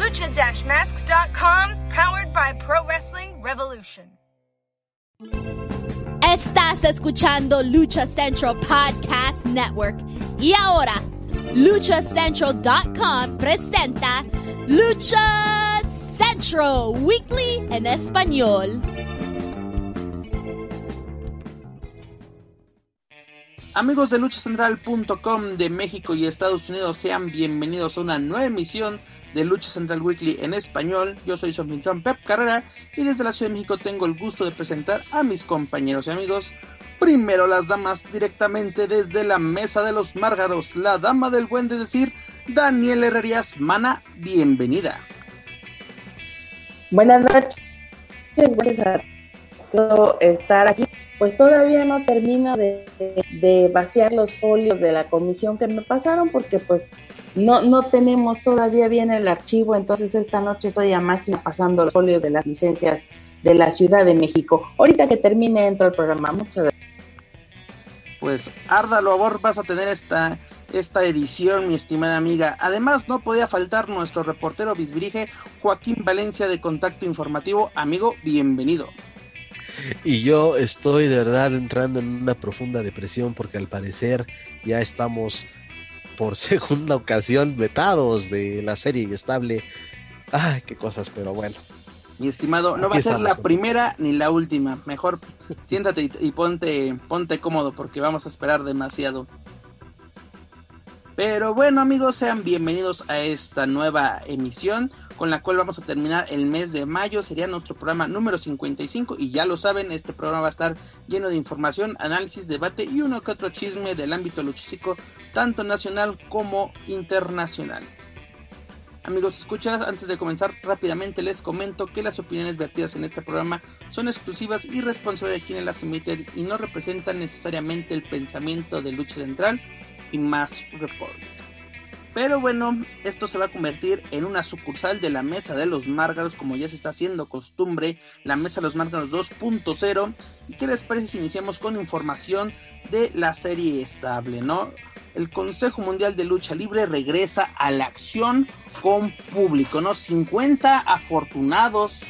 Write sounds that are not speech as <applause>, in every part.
Lucha-masks.com, powered by Pro Wrestling Revolution. Estás escuchando Lucha Central Podcast Network. Y ahora, luchacentral.com presenta Lucha Central Weekly en español. Amigos de luchacentral.com de México y Estados Unidos, sean bienvenidos a una nueva emisión de Lucha Central Weekly en español. Yo soy su Pep Carrera y desde la Ciudad de México tengo el gusto de presentar a mis compañeros y amigos. Primero las damas directamente desde la mesa de los márgaros, la dama del buen de decir, Daniel Herrerías Mana, bienvenida. Buenas noches, buenas estar aquí. Pues todavía no termino de, vaciar los folios de la comisión que me pasaron porque pues no, no tenemos todavía bien el archivo, entonces esta noche estoy a máquina pasando los folios de las licencias de la Ciudad de México. Ahorita que termine entro al programa. Muchas gracias. Pues Árdalo, amor, vas a tener esta, esta edición, mi estimada amiga. Además, no podía faltar nuestro reportero bisbrige Joaquín Valencia de Contacto Informativo. Amigo, bienvenido. Y yo estoy de verdad entrando en una profunda depresión porque al parecer ya estamos por <laughs> segunda ocasión vetados de la serie estable. Ay, qué cosas, pero bueno. Mi estimado, no va a ser la primera ni la última. Mejor siéntate y, y, ponte, ponte cómodo porque vamos a esperar demasiado. Pero bueno amigos, sean bienvenidos a esta nueva emisión con la cual vamos a terminar el mes de mayo. Sería nuestro programa número 55 y ya lo saben, este programa va a estar lleno de información, análisis, debate y uno que otro chisme del ámbito luchístico, tanto nacional como internacional. Amigos, escuchas, antes de comenzar rápidamente les comento que las opiniones vertidas en este programa son exclusivas y responsables de quienes las emiten y no representan necesariamente el pensamiento de Lucha Central y Más Report. Pero bueno, esto se va a convertir en una sucursal de la Mesa de los Márgaros, como ya se está haciendo costumbre, la Mesa de los Márgaros 2.0. ¿Y qué les parece si iniciamos con información de la serie estable, no? El Consejo Mundial de Lucha Libre regresa a la acción con público, ¿no? 50 afortunados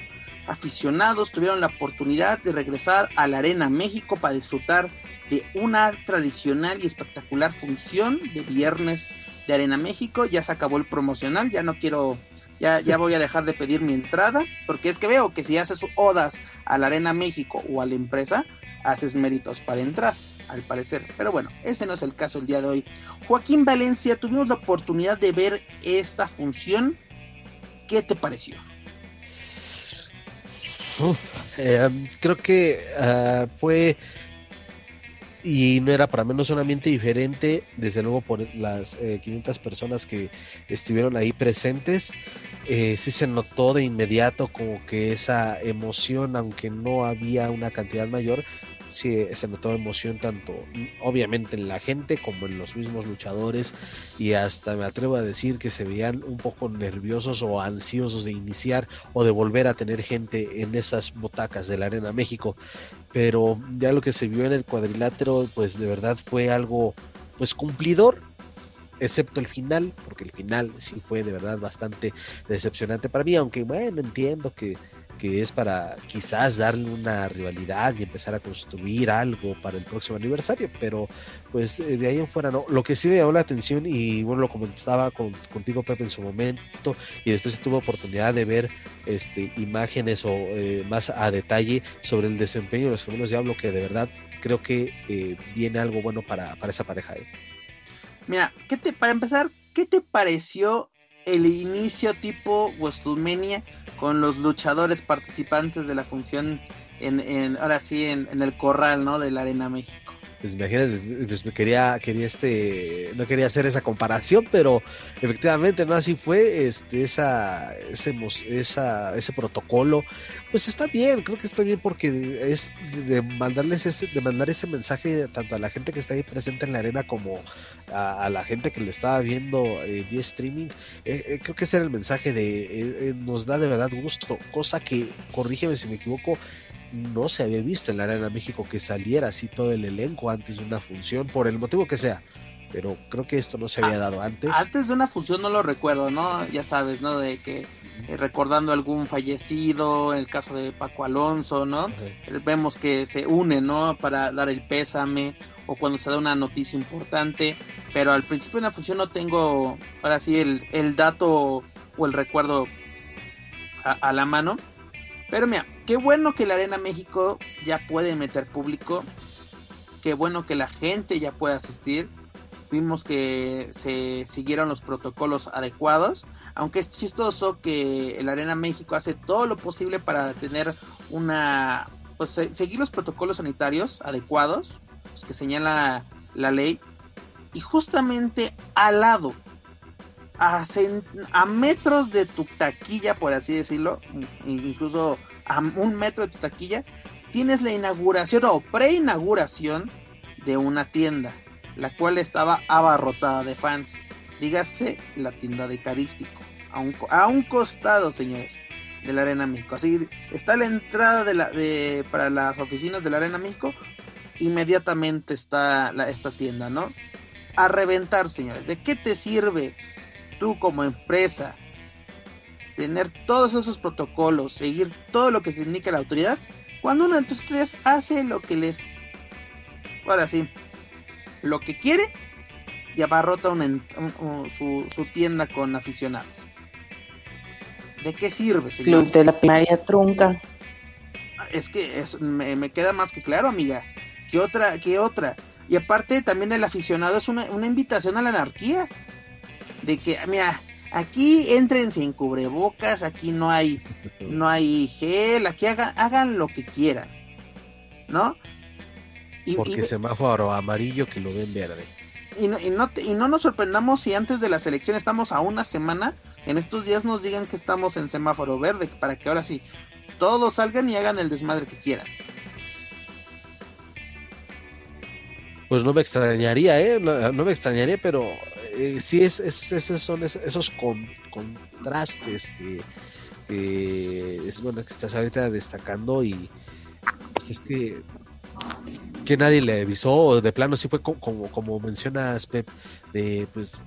aficionados tuvieron la oportunidad de regresar a la Arena México para disfrutar de una tradicional y espectacular función de viernes de Arena México. Ya se acabó el promocional, ya no quiero, ya, ya voy a dejar de pedir mi entrada, porque es que veo que si haces odas a la Arena México o a la empresa, haces méritos para entrar, al parecer. Pero bueno, ese no es el caso el día de hoy. Joaquín Valencia, tuvimos la oportunidad de ver esta función. ¿Qué te pareció? Eh, creo que uh, fue y no era para menos un ambiente diferente, desde luego por las eh, 500 personas que estuvieron ahí presentes, eh, sí se notó de inmediato como que esa emoción, aunque no había una cantidad mayor, sí se notó emoción tanto obviamente en la gente como en los mismos luchadores y hasta me atrevo a decir que se veían un poco nerviosos o ansiosos de iniciar o de volver a tener gente en esas butacas de la Arena México. Pero ya lo que se vio en el cuadrilátero pues de verdad fue algo pues cumplidor excepto el final, porque el final sí fue de verdad bastante decepcionante para mí, aunque bueno, entiendo que que es para quizás darle una rivalidad y empezar a construir algo para el próximo aniversario, pero pues de ahí en fuera no. Lo que sí me llamó la atención y bueno, lo comentaba con, contigo Pepe en su momento y después tuve oportunidad de ver este, imágenes o eh, más a detalle sobre el desempeño de los gemelos Diablo, que de verdad creo que eh, viene algo bueno para, para esa pareja. ¿eh? Mira, ¿qué te, para empezar, ¿qué te pareció el inicio tipo WrestleMania con los luchadores participantes de la función en, en ahora sí en, el corral no de la arena México pues imagínate, pues quería, quería este, no quería hacer esa comparación, pero efectivamente, ¿no? Así fue, este, esa, ese, esa, ese protocolo, pues está bien, creo que está bien porque es de mandarles ese, de mandar ese mensaje tanto a la gente que está ahí presente en la arena como a, la gente que lo estaba viendo eh, vía streaming, eh, eh, creo que ese era el mensaje de nos da de verdad gusto, cosa que, corrígeme si me equivoco, no se había visto en la Arena México que saliera así todo el elenco antes de una función, por el motivo que sea. Pero creo que esto no se había ah, dado antes. Antes de una función no lo recuerdo, ¿no? Ya sabes, ¿no? De que eh, recordando algún fallecido, el caso de Paco Alonso, ¿no? Vemos que se une, ¿no? Para dar el pésame o cuando se da una noticia importante. Pero al principio de una función no tengo, ahora sí, el, el dato o el recuerdo a la mano. Pero mira, qué bueno que la Arena México ya puede meter público. Qué bueno que la gente ya puede asistir. Vimos que se siguieron los protocolos adecuados. Aunque es chistoso que la Arena México hace todo lo posible para tener una. Pues seguir los protocolos sanitarios adecuados, pues, que señala la ley. Y justamente al lado a, metros de tu taquilla, por así decirlo, incluso a un metro de tu taquilla, tienes la inauguración o preinauguración de una tienda, la cual estaba abarrotada de fans. Dígase la tienda de Carístico, a un, a un costado, señores, de la Arena México. Así está la entrada de la, de, para las oficinas de la Arena México, inmediatamente está la, esta tienda, ¿no? A reventar, señores. ¿De qué te sirve tú como empresa tener todos esos protocolos, seguir todo lo que se indica la autoridad, cuando una de tus estrellas hace lo que les, ahora sí, lo que quiere y abarrota su, tienda con aficionados. ¿De qué sirve, señor? Club de la primaria trunca. Es que me, queda más que claro, amiga. ¿Qué otra? ¿Qué otra? Y aparte también el aficionado es una, una invitación a la anarquía de que, mira, aquí entren sin cubrebocas, aquí no hay, no hay gel, aquí hagan, hagan lo que quieran, ¿no? Y, Porque semáforo amarillo que lo ven verde. Y no, y, no y no nos sorprendamos si antes de la selección estamos a una semana, en estos días nos digan que estamos en semáforo verde, para que ahora sí todos salgan y hagan el desmadre que quieran. Pues no me extrañaría, ¿eh? No, me extrañaría, pero eh, sí es, esos son esos, contrastes que, es bueno que estás ahorita destacando y pues es que que nadie le avisó, de plano sí fue como, como, mencionas Pep, de pues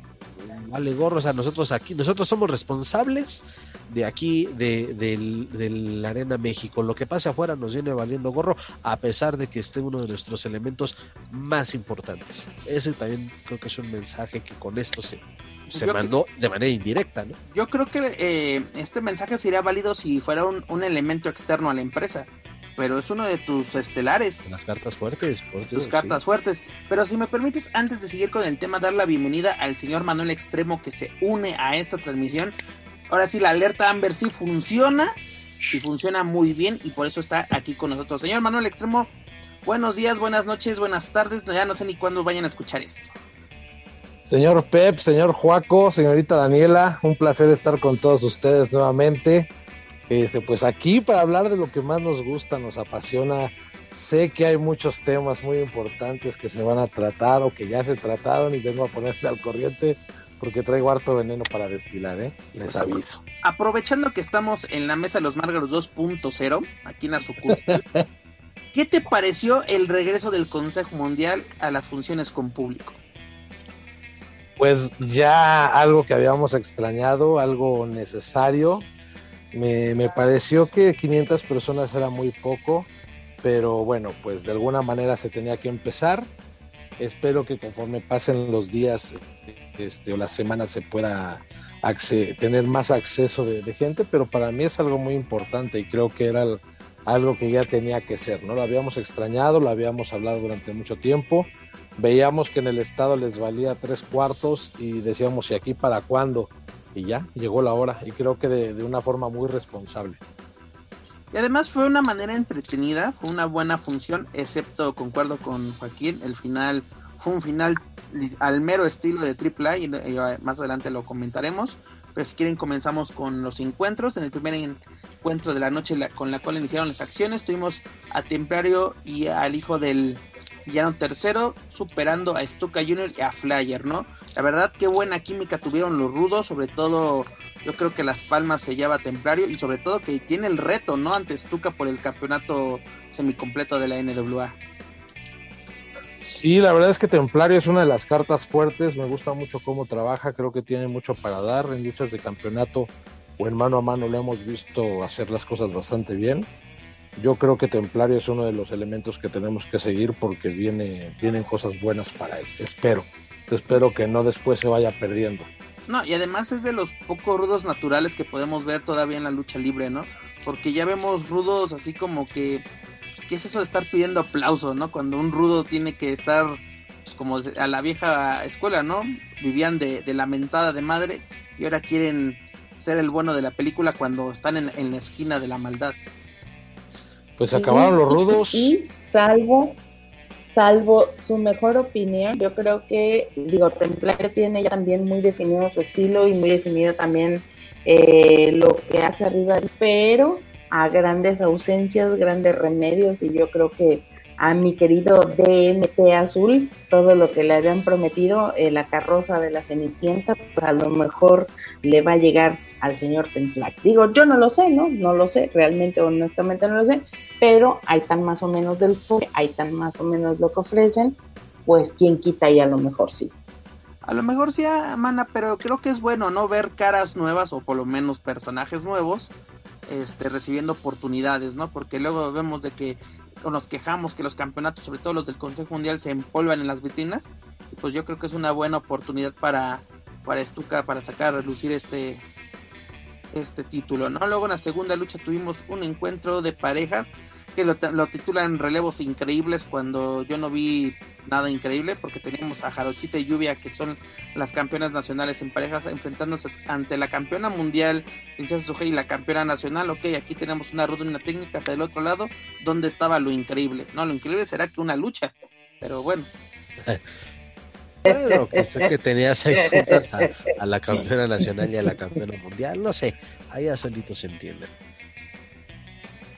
vale gorro, o sea, nosotros aquí, nosotros somos responsables de aquí, de, la Arena México. Lo que pasa afuera nos viene valiendo gorro, a pesar de que esté uno de nuestros elementos más importantes. Ese también creo que es un mensaje que con esto se, se mandó de manera indirecta, ¿no? Yo creo que eh, este mensaje sería válido si fuera un, un, elemento externo a la empresa, pero es uno de tus estelares. Las cartas fuertes, por Tus cartas fuertes. Pero si me permites, antes de seguir con el tema, dar la bienvenida al señor Manuel Extremo que se une a esta transmisión. Ahora sí, la alerta Amber sí funciona y funciona muy bien y por eso está aquí con nosotros. Señor Manuel Extremo, buenos días, buenas noches, buenas tardes. Ya no sé ni cuándo vayan a escuchar esto. Señor Pep, señor Juaco, señorita Daniela, un placer estar con todos ustedes nuevamente. Este, pues aquí para hablar de lo que más nos gusta, nos apasiona. Sé que hay muchos temas muy importantes que se van a tratar o que ya se trataron y vengo a ponerse al corriente porque traigo harto veneno para destilar, ¿eh? Les aviso. Aprovechando que estamos en la mesa de los Márgaros 2.0, aquí en sucursal, ¿qué te pareció el regreso del Consejo Mundial a las funciones con público? Pues ya algo que habíamos extrañado, algo necesario. Me, me pareció que 500 personas era muy poco, pero bueno, pues de alguna manera se tenía que empezar espero que conforme pasen los días este, o las semanas se pueda tener más acceso de, gente, pero para mí es algo muy importante y creo que era algo que ya tenía que ser, ¿no? Lo habíamos extrañado, lo habíamos hablado durante mucho tiempo, veíamos que en el estado les valía tres cuartos y decíamos, ¿y aquí para cuándo? Y ya, llegó la hora y creo que de, de una forma muy responsable. Y además fue una manera entretenida, fue una buena función, excepto, concuerdo con Joaquín, el final fue un final al mero estilo de AAA y, y más adelante lo comentaremos. Pero si quieren comenzamos con los encuentros. En el primer encuentro de la noche con la cual iniciaron las acciones tuvimos a Templario y al hijo del villano tercero superando a Stuka Jr. y a Flyer, ¿no? La verdad qué buena química tuvieron los rudos, sobre todo yo creo que las palmas se lleva Templario y sobre todo que tiene el reto, ¿no? Ante Stuka por el campeonato semicompleto de la NWA. Sí, la verdad es que Templario es una de las cartas fuertes, me gusta mucho cómo trabaja, creo que tiene mucho para dar en luchas de campeonato o en mano a mano lo hemos visto hacer las cosas bastante bien. Yo creo que Templario es uno de los elementos que tenemos que seguir porque viene, vienen cosas buenas para él. Espero, espero que no después se vaya perdiendo. No, y además es de los pocos rudos naturales que podemos ver todavía en la lucha libre, ¿no? Porque ya vemos rudos así como que ¿qué es eso de estar pidiendo aplauso, no? Cuando un rudo tiene que estar pues, como a la vieja escuela, ¿no? Vivían de, de lamentada de madre y ahora quieren ser el bueno de la película cuando están en, la esquina de la maldad. Pues acabaron los rudos. Y salvo, salvo su mejor opinión, yo creo que, digo, Templario tiene ya también muy definido su estilo y muy definido también eh, lo que hace arriba, pero a grandes ausencias, grandes remedios y yo creo que a mi querido DMT Azul, todo lo que le habían prometido, eh, la carroza de la Cenicienta, pues a lo mejor le va a llegar al señor Templac. Digo, yo no lo sé, ¿no? No lo sé, realmente, honestamente no lo sé, pero hay tan más o menos del foco, hay tan más o menos lo que ofrecen, pues quien quita y a lo mejor sí. A lo mejor sí, Mana, pero creo que es bueno, ¿no? Ver caras nuevas o por lo menos personajes nuevos este, recibiendo oportunidades, ¿no? Porque luego vemos de que nos quejamos que los campeonatos, sobre todo los del Consejo Mundial, se empolvan en las vitrinas. Pues yo creo que es una buena oportunidad para, para para sacar a relucir este, este título, ¿no? Luego en la segunda lucha tuvimos un encuentro de parejas que lo, titulan relevos increíbles cuando yo no vi nada increíble porque teníamos a Jarochita y Lluvia que son las campeonas nacionales en parejas enfrentándose ante la campeona mundial Princesa Sujei y la campeona nacional ok aquí tenemos una ruta una técnica del otro lado ¿dónde estaba lo increíble? no lo increíble será que una lucha pero bueno <laughs> Bueno, que sé que tenías ahí juntas a, la campeona nacional y a la campeona mundial, no sé, ahí a solito se entiende.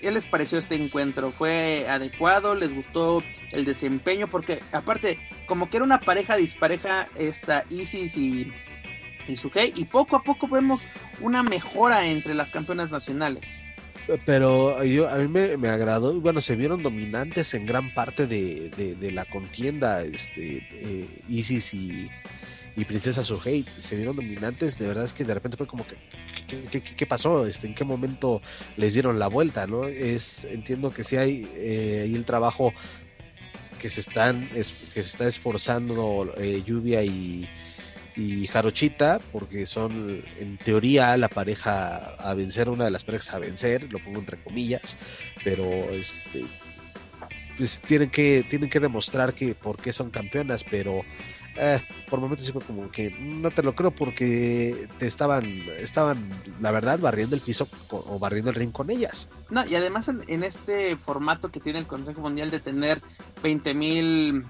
¿Qué les pareció este encuentro? ¿Fue adecuado? ¿Les gustó el desempeño? Porque aparte, como que era una pareja dispareja, esta Isis y, y Sukei, y poco a poco vemos una mejora entre las campeonas nacionales. Pero yo, a mí me, agradó, bueno, se vieron dominantes en gran parte de la contienda, este, eh, Isis y, y Princesa Suhei se vieron dominantes, de verdad es que de repente fue como que, ¿qué, pasó? Este, ¿En qué momento les dieron la vuelta? ¿no? Es, entiendo que sí hay eh, ahí el trabajo que se están es, que se está esforzando eh, Lluvia y, y Jarochita, porque son en teoría la pareja a vencer, una de las parejas a vencer, lo pongo entre comillas, pero este pues tienen que, tienen que demostrar que por qué son campeonas, pero eh, por momentos fue como que no te lo creo porque te estaban, estaban, la verdad, barriendo el piso o barriendo el ring con ellas. No, y además en, en este formato que tiene el Consejo Mundial de tener 20 mil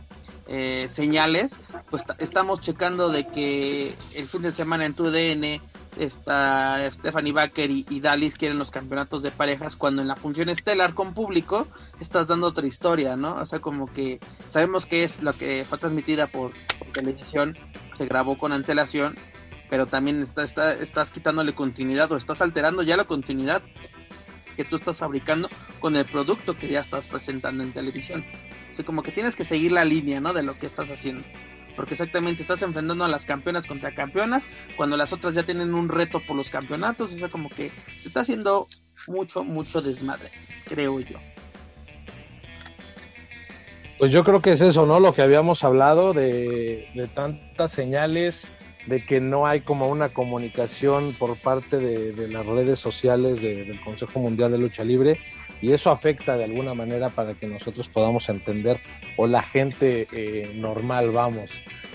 eh, señales, pues estamos checando de que el fin de semana en tu DN está Stephanie Baker y, y, Dallas quieren los campeonatos de parejas cuando en la función estelar con público estás dando otra historia, ¿no? O sea, como que sabemos que es lo que fue transmitida por televisión, se grabó con antelación, pero también está, está, estás quitándole continuidad o estás alterando ya la continuidad que tú estás fabricando con el producto que ya estás presentando en televisión. O sea, como que tienes que seguir la línea, ¿no? De lo que estás haciendo porque exactamente estás enfrentando a las campeonas contra campeonas cuando las otras ya tienen un reto por los campeonatos, o sea, como que se está haciendo mucho, mucho desmadre, creo yo. Pues yo creo que es eso, ¿no? Lo que habíamos hablado de, de tantas señales, de que no hay como una comunicación por parte de, las redes sociales de, del Consejo Mundial de Lucha Libre y eso afecta de alguna manera para que nosotros podamos entender o la gente eh, normal, vamos,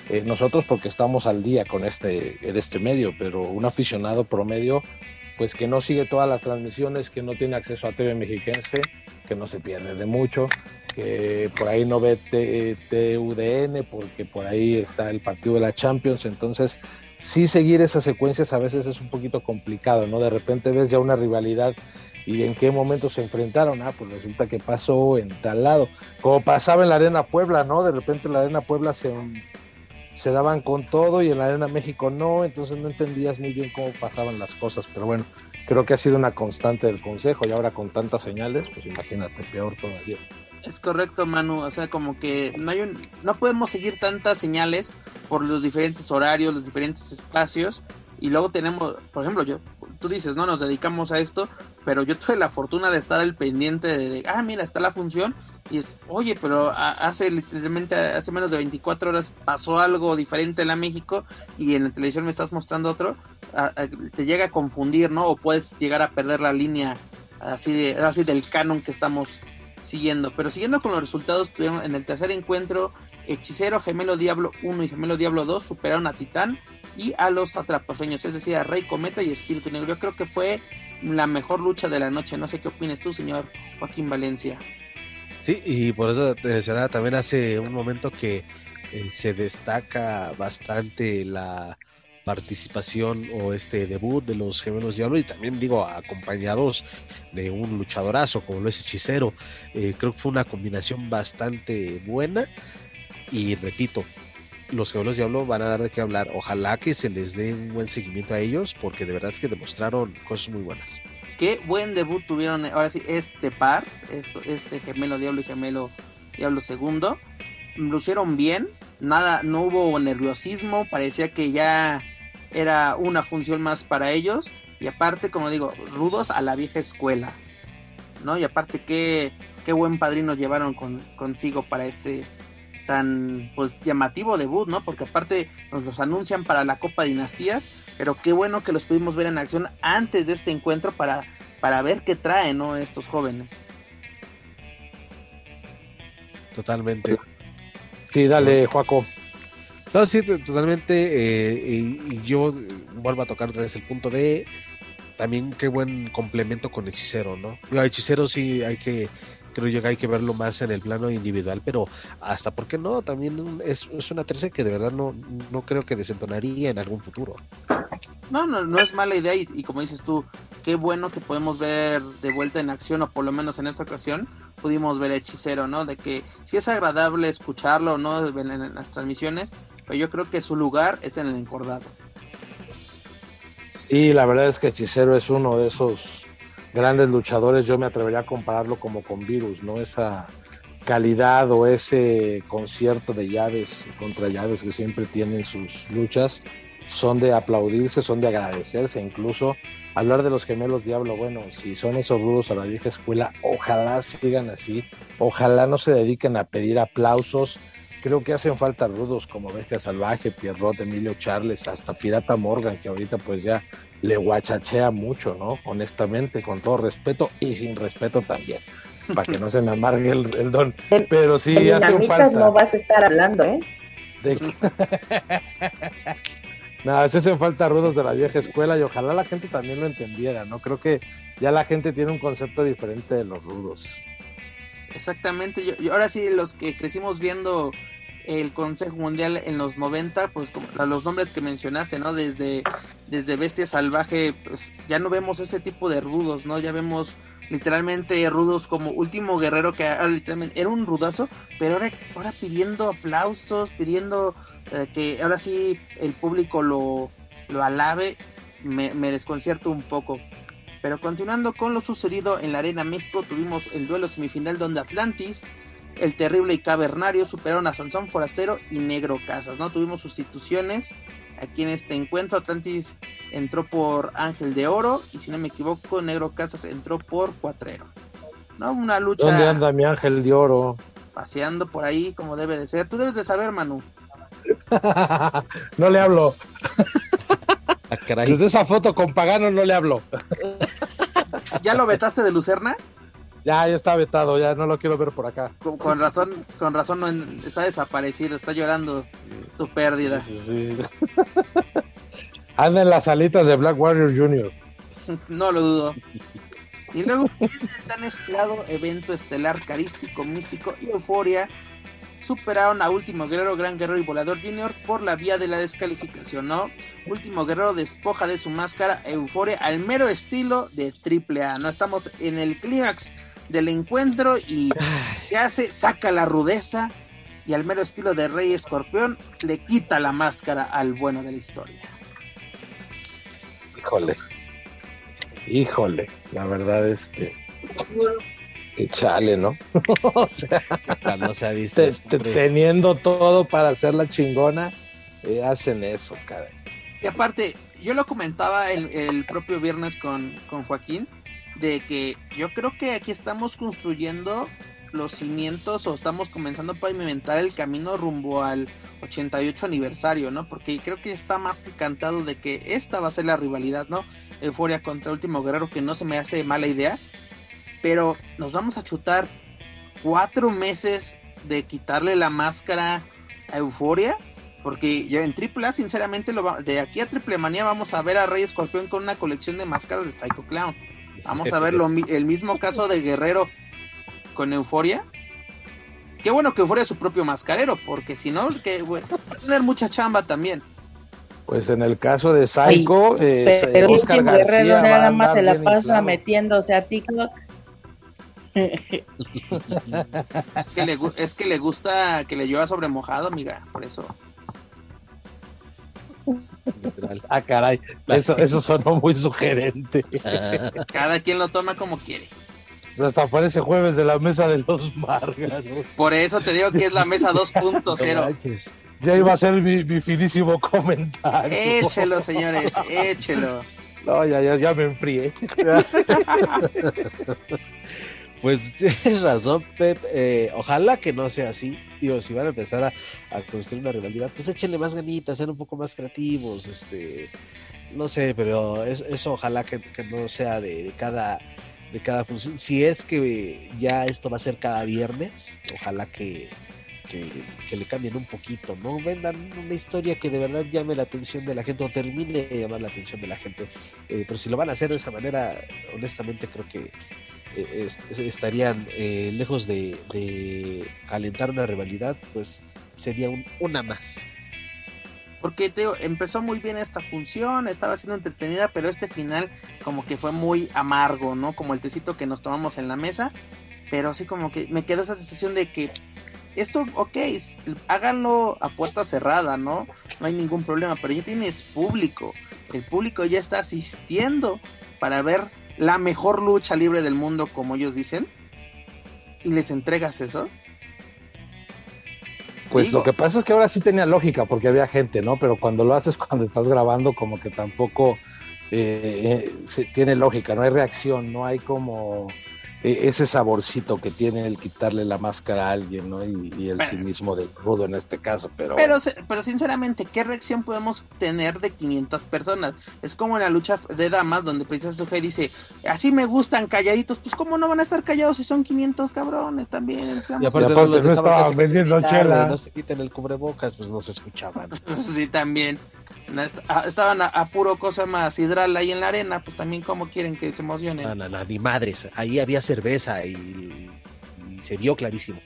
eh, nosotros porque estamos al día con este, en este medio, pero un aficionado promedio pues que no sigue todas las transmisiones, que no tiene acceso a TV Mexiquense, que no se pierde de mucho, que por ahí no ve TUDN porque por ahí está el partido de la Champions, entonces sí seguir esas secuencias a veces es un poquito complicado, ¿no? De repente ves ya una rivalidad y en qué momento se enfrentaron, ah, pues resulta que pasó en tal lado, como pasaba en la Arena Puebla, ¿no? De repente en la Arena Puebla se se daban con todo y en la Arena México no, entonces no entendías muy bien cómo pasaban las cosas, pero bueno, creo que ha sido una constante del Consejo y ahora con tantas señales, pues imagínate, peor todavía. Es correcto, Manu, o sea, como que no hay un, no podemos seguir tantas señales por los diferentes horarios, los diferentes espacios y luego tenemos, por ejemplo, yo tú dices, no, nos dedicamos a esto, pero yo tuve la fortuna de estar al pendiente de, ah, mira, está la función y es, oye, pero hace literalmente, hace menos de 24 horas pasó algo diferente en la México y en la televisión me estás mostrando otro, te llega a confundir, ¿no? O puedes llegar a perder la línea así, de, así del canon que estamos siguiendo. Pero siguiendo con los resultados, tuvieron en el tercer encuentro, Hechicero, Gemelo Diablo 1 y Gemelo Diablo 2 superaron a Titán y a los atrapaseños, es decir, a Rey Cometa y Espíritu Negro. Yo creo que fue la mejor lucha de la noche. No sé qué opinas tú, señor Joaquín Valencia. Sí, y por eso te mencionaba también hace un momento que eh, se destaca bastante la participación o este debut de los gemelos diablo y también digo acompañados de un luchadorazo como lo es hechicero eh, creo que fue una combinación bastante buena y repito los gemelos diablo van a dar de qué hablar ojalá que se les dé un buen seguimiento a ellos porque de verdad es que demostraron cosas muy buenas qué buen debut tuvieron ahora sí este par, esto, este gemelo diablo y gemelo diablo segundo. Lucieron bien, nada, no hubo nerviosismo, parecía que ya era una función más para ellos. Y aparte, como digo, rudos a la vieja escuela. ¿No? Y aparte, qué, qué buen padrino llevaron con, consigo para este tan pues llamativo debut, ¿no? Porque aparte nos los anuncian para la Copa Dinastías pero qué bueno que los pudimos ver en acción antes de este encuentro para, para ver qué traen ¿no? estos jóvenes. Totalmente. Sí, dale, Juaco. No, sí, totalmente. Eh, y, yo vuelvo a tocar otra vez el punto de también qué buen complemento con Hechicero, ¿no? Hechicero sí hay que creo yo que hay que verlo más en el plano individual, pero hasta porque no, también es, una tercera que de verdad no, no creo que desentonaría en algún futuro. No, no, no es mala idea y, como dices tú, qué bueno que podemos ver de vuelta en acción o por lo menos en esta ocasión pudimos ver Hechicero, ¿no? De que sí es agradable escucharlo, ¿no? En, en las transmisiones, pero yo creo que su lugar es en el encordado. Sí, la verdad es que Hechicero es uno de esos grandes luchadores, yo me atrevería a compararlo como con Virus, ¿no? Esa calidad o ese concierto de llaves contra llaves que siempre tienen sus luchas son de aplaudirse, son de agradecerse, incluso hablar de los gemelos diablo, bueno, si son esos rudos a la vieja escuela, ojalá sigan así, ojalá no se dediquen a pedir aplausos, creo que hacen falta rudos como Bestia Salvaje, Pierrot, Emilio Charles, hasta Pirata Morgan, que ahorita pues ya le guachachea mucho, ¿no? Honestamente, con todo respeto y sin respeto también, para que no se me amargue el, don. Pero sí hace falta. no vas a estar hablando, ¿eh? <laughs> Nada, se hacen falta rudos de la vieja escuela y ojalá la gente también lo entendiera, ¿no? Creo que ya la gente tiene un concepto diferente de los rudos. Exactamente, yo, ahora sí, los que crecimos viendo el Consejo Mundial en los 90, pues como los nombres que mencionaste, ¿no? Desde, desde Bestia Salvaje, pues ya no vemos ese tipo de rudos, ¿no? Ya vemos literalmente rudos como Último Guerrero, que ahora literalmente era un rudazo, pero ahora, ahora pidiendo aplausos, pidiendo eh, que ahora sí el público lo, lo alabe, me, me desconcierto un poco. Pero continuando con lo sucedido en la Arena México, tuvimos el duelo semifinal donde Atlantis el Terrible y Cavernario superaron a Sansón Forastero y Negro Casas, ¿no? Tuvimos sustituciones aquí en este encuentro. Atlantis entró por Ángel de Oro y si no me equivoco, Negro Casas entró por Cuatrero. ¿No? Una lucha. ¿Dónde anda mi Ángel de Oro? Paseando por ahí como debe de ser. Tú debes de saber, Manu. <laughs> no le hablo. <laughs> Ah, Desde esa foto con Pagano no le hablo. <laughs> ¿Ya lo vetaste de Lucerna? Ya, ya está vetado, ya no lo quiero ver por acá. Con, razón, con razón no está desaparecido, está llorando tu pérdida. Sí, sí, <laughs> Anda en las alitas de Black Warrior Jr. <laughs> no lo dudo. Y luego viene el tan esperado evento estelar carístico, místico y euforia. Superaron a Último Guerrero, Gran Guerrero y Volador Junior por la vía de la descalificación, ¿no? Último Guerrero despoja de su máscara Euforia al mero estilo de AAA, ¿no? Estamos en el clímax del encuentro y ¿qué hace? Saca la rudeza y al mero estilo de Rey Escorpión le quita la máscara al bueno de la historia. Híjole. Híjole. La verdad es que. Que chale, ¿no? <laughs> o sea, no se ha visto te- esto, te- hombre. teniendo todo para hacer la chingona, eh, hacen eso, caray. Y aparte, yo lo comentaba el, el propio viernes con, con Joaquín, de que yo creo que aquí estamos construyendo los cimientos o estamos comenzando a pavimentar el camino rumbo al 88 aniversario, ¿no? Porque creo que está más que cantado de que esta va a ser la rivalidad, ¿no? Euforia contra Último Guerrero, que no se me hace mala idea, pero nos vamos a chutar cuatro meses de quitarle la máscara a Euforia. Porque ya en AAA, sinceramente, lo va- de aquí a Triple Manía vamos a ver a Rey Escorpión con una colección de máscaras de Psycho Clown. Vamos a ver lo el mismo caso de Guerrero con Euforia. Qué bueno que Euforia es su propio mascarero, porque si no, que bueno, va a tener mucha chamba también. Pues en el caso de Psycho, eh, Pero Oscar García Guerrero nada más se la pasa inflado. metiéndose a TikTok. Es que le, gu- es que le gusta que le llueva sobre mojado, amiga, por eso. Ah, caray, eso, eso sonó muy sugerente. <laughs> Cada quien lo toma como quiere. Hasta parece jueves de la mesa de los Márganos. Por eso te digo que es la mesa No 2.0. manches. Ya iba a ser mi, mi finísimo comentario. Échelo, señores, échelo. No, ya, ya, ya me enfrié. <laughs> Pues <laughs> tienes razón, Pep. Eh, ojalá que no sea así. Digo, si van a empezar a, construir una rivalidad, pues échenle más ganitas, sean un poco más creativos. Este, no sé, pero es- eso ojalá que, no sea de, cada de cada función. Si es que ya esto va a ser cada viernes, ojalá que, que, le cambien un poquito, ¿no? Vendan una historia que de verdad llame la atención de la gente o termine de llamar la atención de la gente. Eh, pero si lo van a hacer de esa manera, honestamente creo que estarían eh, lejos de, de calentar una rivalidad, pues sería un, una más. Porque te digo, empezó muy bien esta función, estaba siendo entretenida, pero este final como que fue muy amargo, ¿no? Como el tecito que nos tomamos en la mesa, pero así como que me quedó esa sensación de que esto, ok, háganlo a puerta cerrada, ¿no? No hay ningún problema, pero ya tienes público, el público ya está asistiendo para ver la mejor lucha libre del mundo, como ellos dicen, y les entregas eso. Pues Digo. lo que pasa es que ahora sí tenía lógica porque había gente, ¿no? Pero cuando lo haces <laughs> cuando estás grabando, como que tampoco eh, eh, se- tiene lógica, no hay reacción, no hay como ese saborcito que tiene el quitarle la máscara a alguien, ¿no? Y, y el Pero- cinismo del rudo en este caso, pero, Pero, se- pero sinceramente, ¿qué reacción podemos tener de 500 personas? Es como en la lucha de damas donde Princesa Suge dice, así me gustan calladitos, pues cómo no van a estar callados si son 500 cabrones también. Y aparte, Y aparte no dejaban estaban vendiendo chela. No se quiten el cubrebocas, pues no se escuchaban. <laughs> sí, también. No, ah, Estaban a, a puro cosa más sidral ahí en la arena, pues también cómo quieren que se emocionen. No, no, no, ni madres. Ahí había cerveza y, y se vio clarísimo.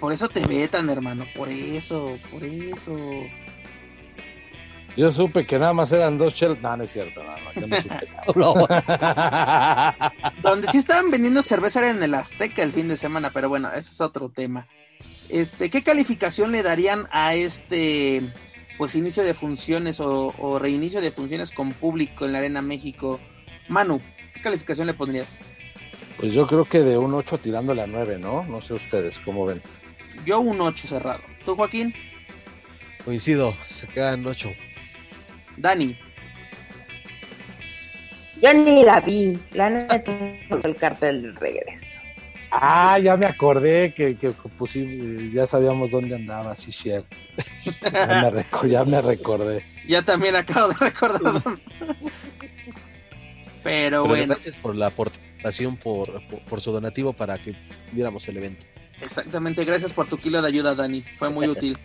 Por eso te vetan, hermano, por eso, por eso. yo supe que nada más eran dos chelas. No, no es cierto, no, no, yo no supe. <laughs> <laughs> Donde sí estaban vendiendo cerveza era en el Azteca el fin de semana, pero bueno, ese es otro tema. Este, ¿qué calificación le darían a este pues inicio de funciones o, o reinicio de funciones con público en la Arena México? Manu, ¿qué calificación le pondrías? Pues yo creo que de un 8 tirándole a 9, ¿no? No sé ustedes cómo ven. Yo un 8 cerrado. ¿Tú, Joaquín? coincido, se quedan ocho. Dani, Yo ni la vi, la neta, el cartel del regreso. Ah, ya me acordé que, que pusimos- ya sabíamos dónde andaba, sí, cierto. Ya me, ya me recordé. <laughs> ya también acabo de recordar. dónde- Pero Pero bueno, gracias por la aportación, por, por, por su donativo para que viéramos el evento. Exactamente, gracias por tu kilo de ayuda, Dani. Fue muy <laughs> útil.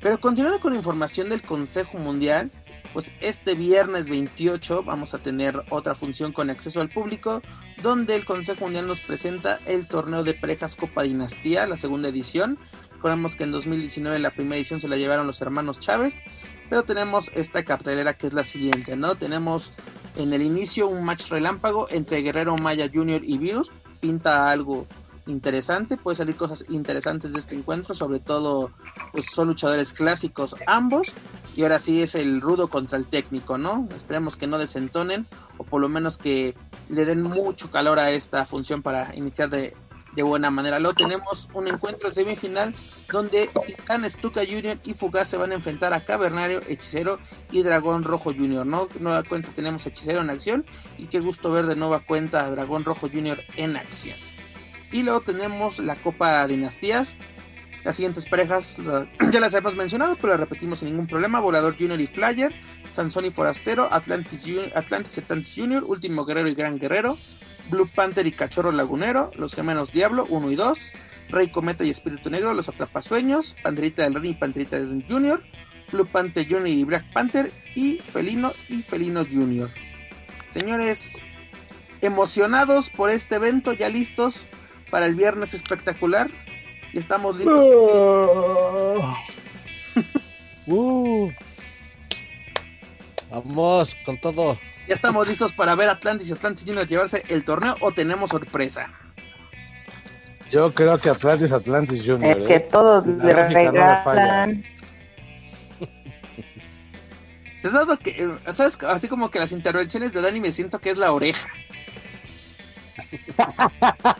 Pero continuando con información del Consejo Mundial, pues este viernes 28 vamos a tener otra función con acceso al público, donde el Consejo Mundial nos presenta el torneo de parejas Copa Dinastía, la segunda edición. Recordemos que en 2019 la primera edición se la llevaron los hermanos Chávez, pero tenemos esta cartelera que es la siguiente, ¿no? Tenemos en el inicio un match relámpago entre Guerrero Maya Jr. y Virus, pinta algo interesante, puede salir cosas interesantes de este encuentro, sobre todo pues son luchadores clásicos ambos y ahora sí es el rudo contra el técnico, ¿no? Esperemos que no desentonen o por lo menos que le den mucho calor a esta función para iniciar de, de buena manera. Luego tenemos un encuentro semifinal donde Titán Stuka Jr. y Fugaz se van a enfrentar a Cavernario, Hechicero y Dragón Rojo Jr. ¿no? Nueva cuenta tenemos Hechicero en acción y qué gusto ver de nueva cuenta a Dragón Rojo Jr. en acción. Y luego tenemos la Copa Dinastías. Las siguientes parejas <clears throat> ya las hemos mencionado, pero las repetimos sin ningún problema. Volador Junior y Flyer, Sansón y Forastero, Atlantis, Atlantis Atlantis Junior, Último Guerrero y Gran Guerrero, Blue Panther y Cachorro Lagunero, Los Gemelos Diablo 1 y 2, Rey Cometa y Espíritu Negro, Los Atrapasueños, Panderita del Rey y Panderita del Junior, Blue Panther Junior y Black Panther y Felino y Felino Junior. Señores, emocionados por este evento, ya listos para el viernes espectacular. Y estamos listos. <laughs> Uh. Vamos con todo. Ya estamos listos para ver Atlantis y Atlantis Junior llevarse el torneo o tenemos sorpresa. Yo creo que Atlantis, Atlantis Junior. Es que ¿eh? todos La le no regalan. <laughs> ¿Te has dado que, eh, sabes, así como que las intervenciones de Dani me siento que es la oreja? <laughs>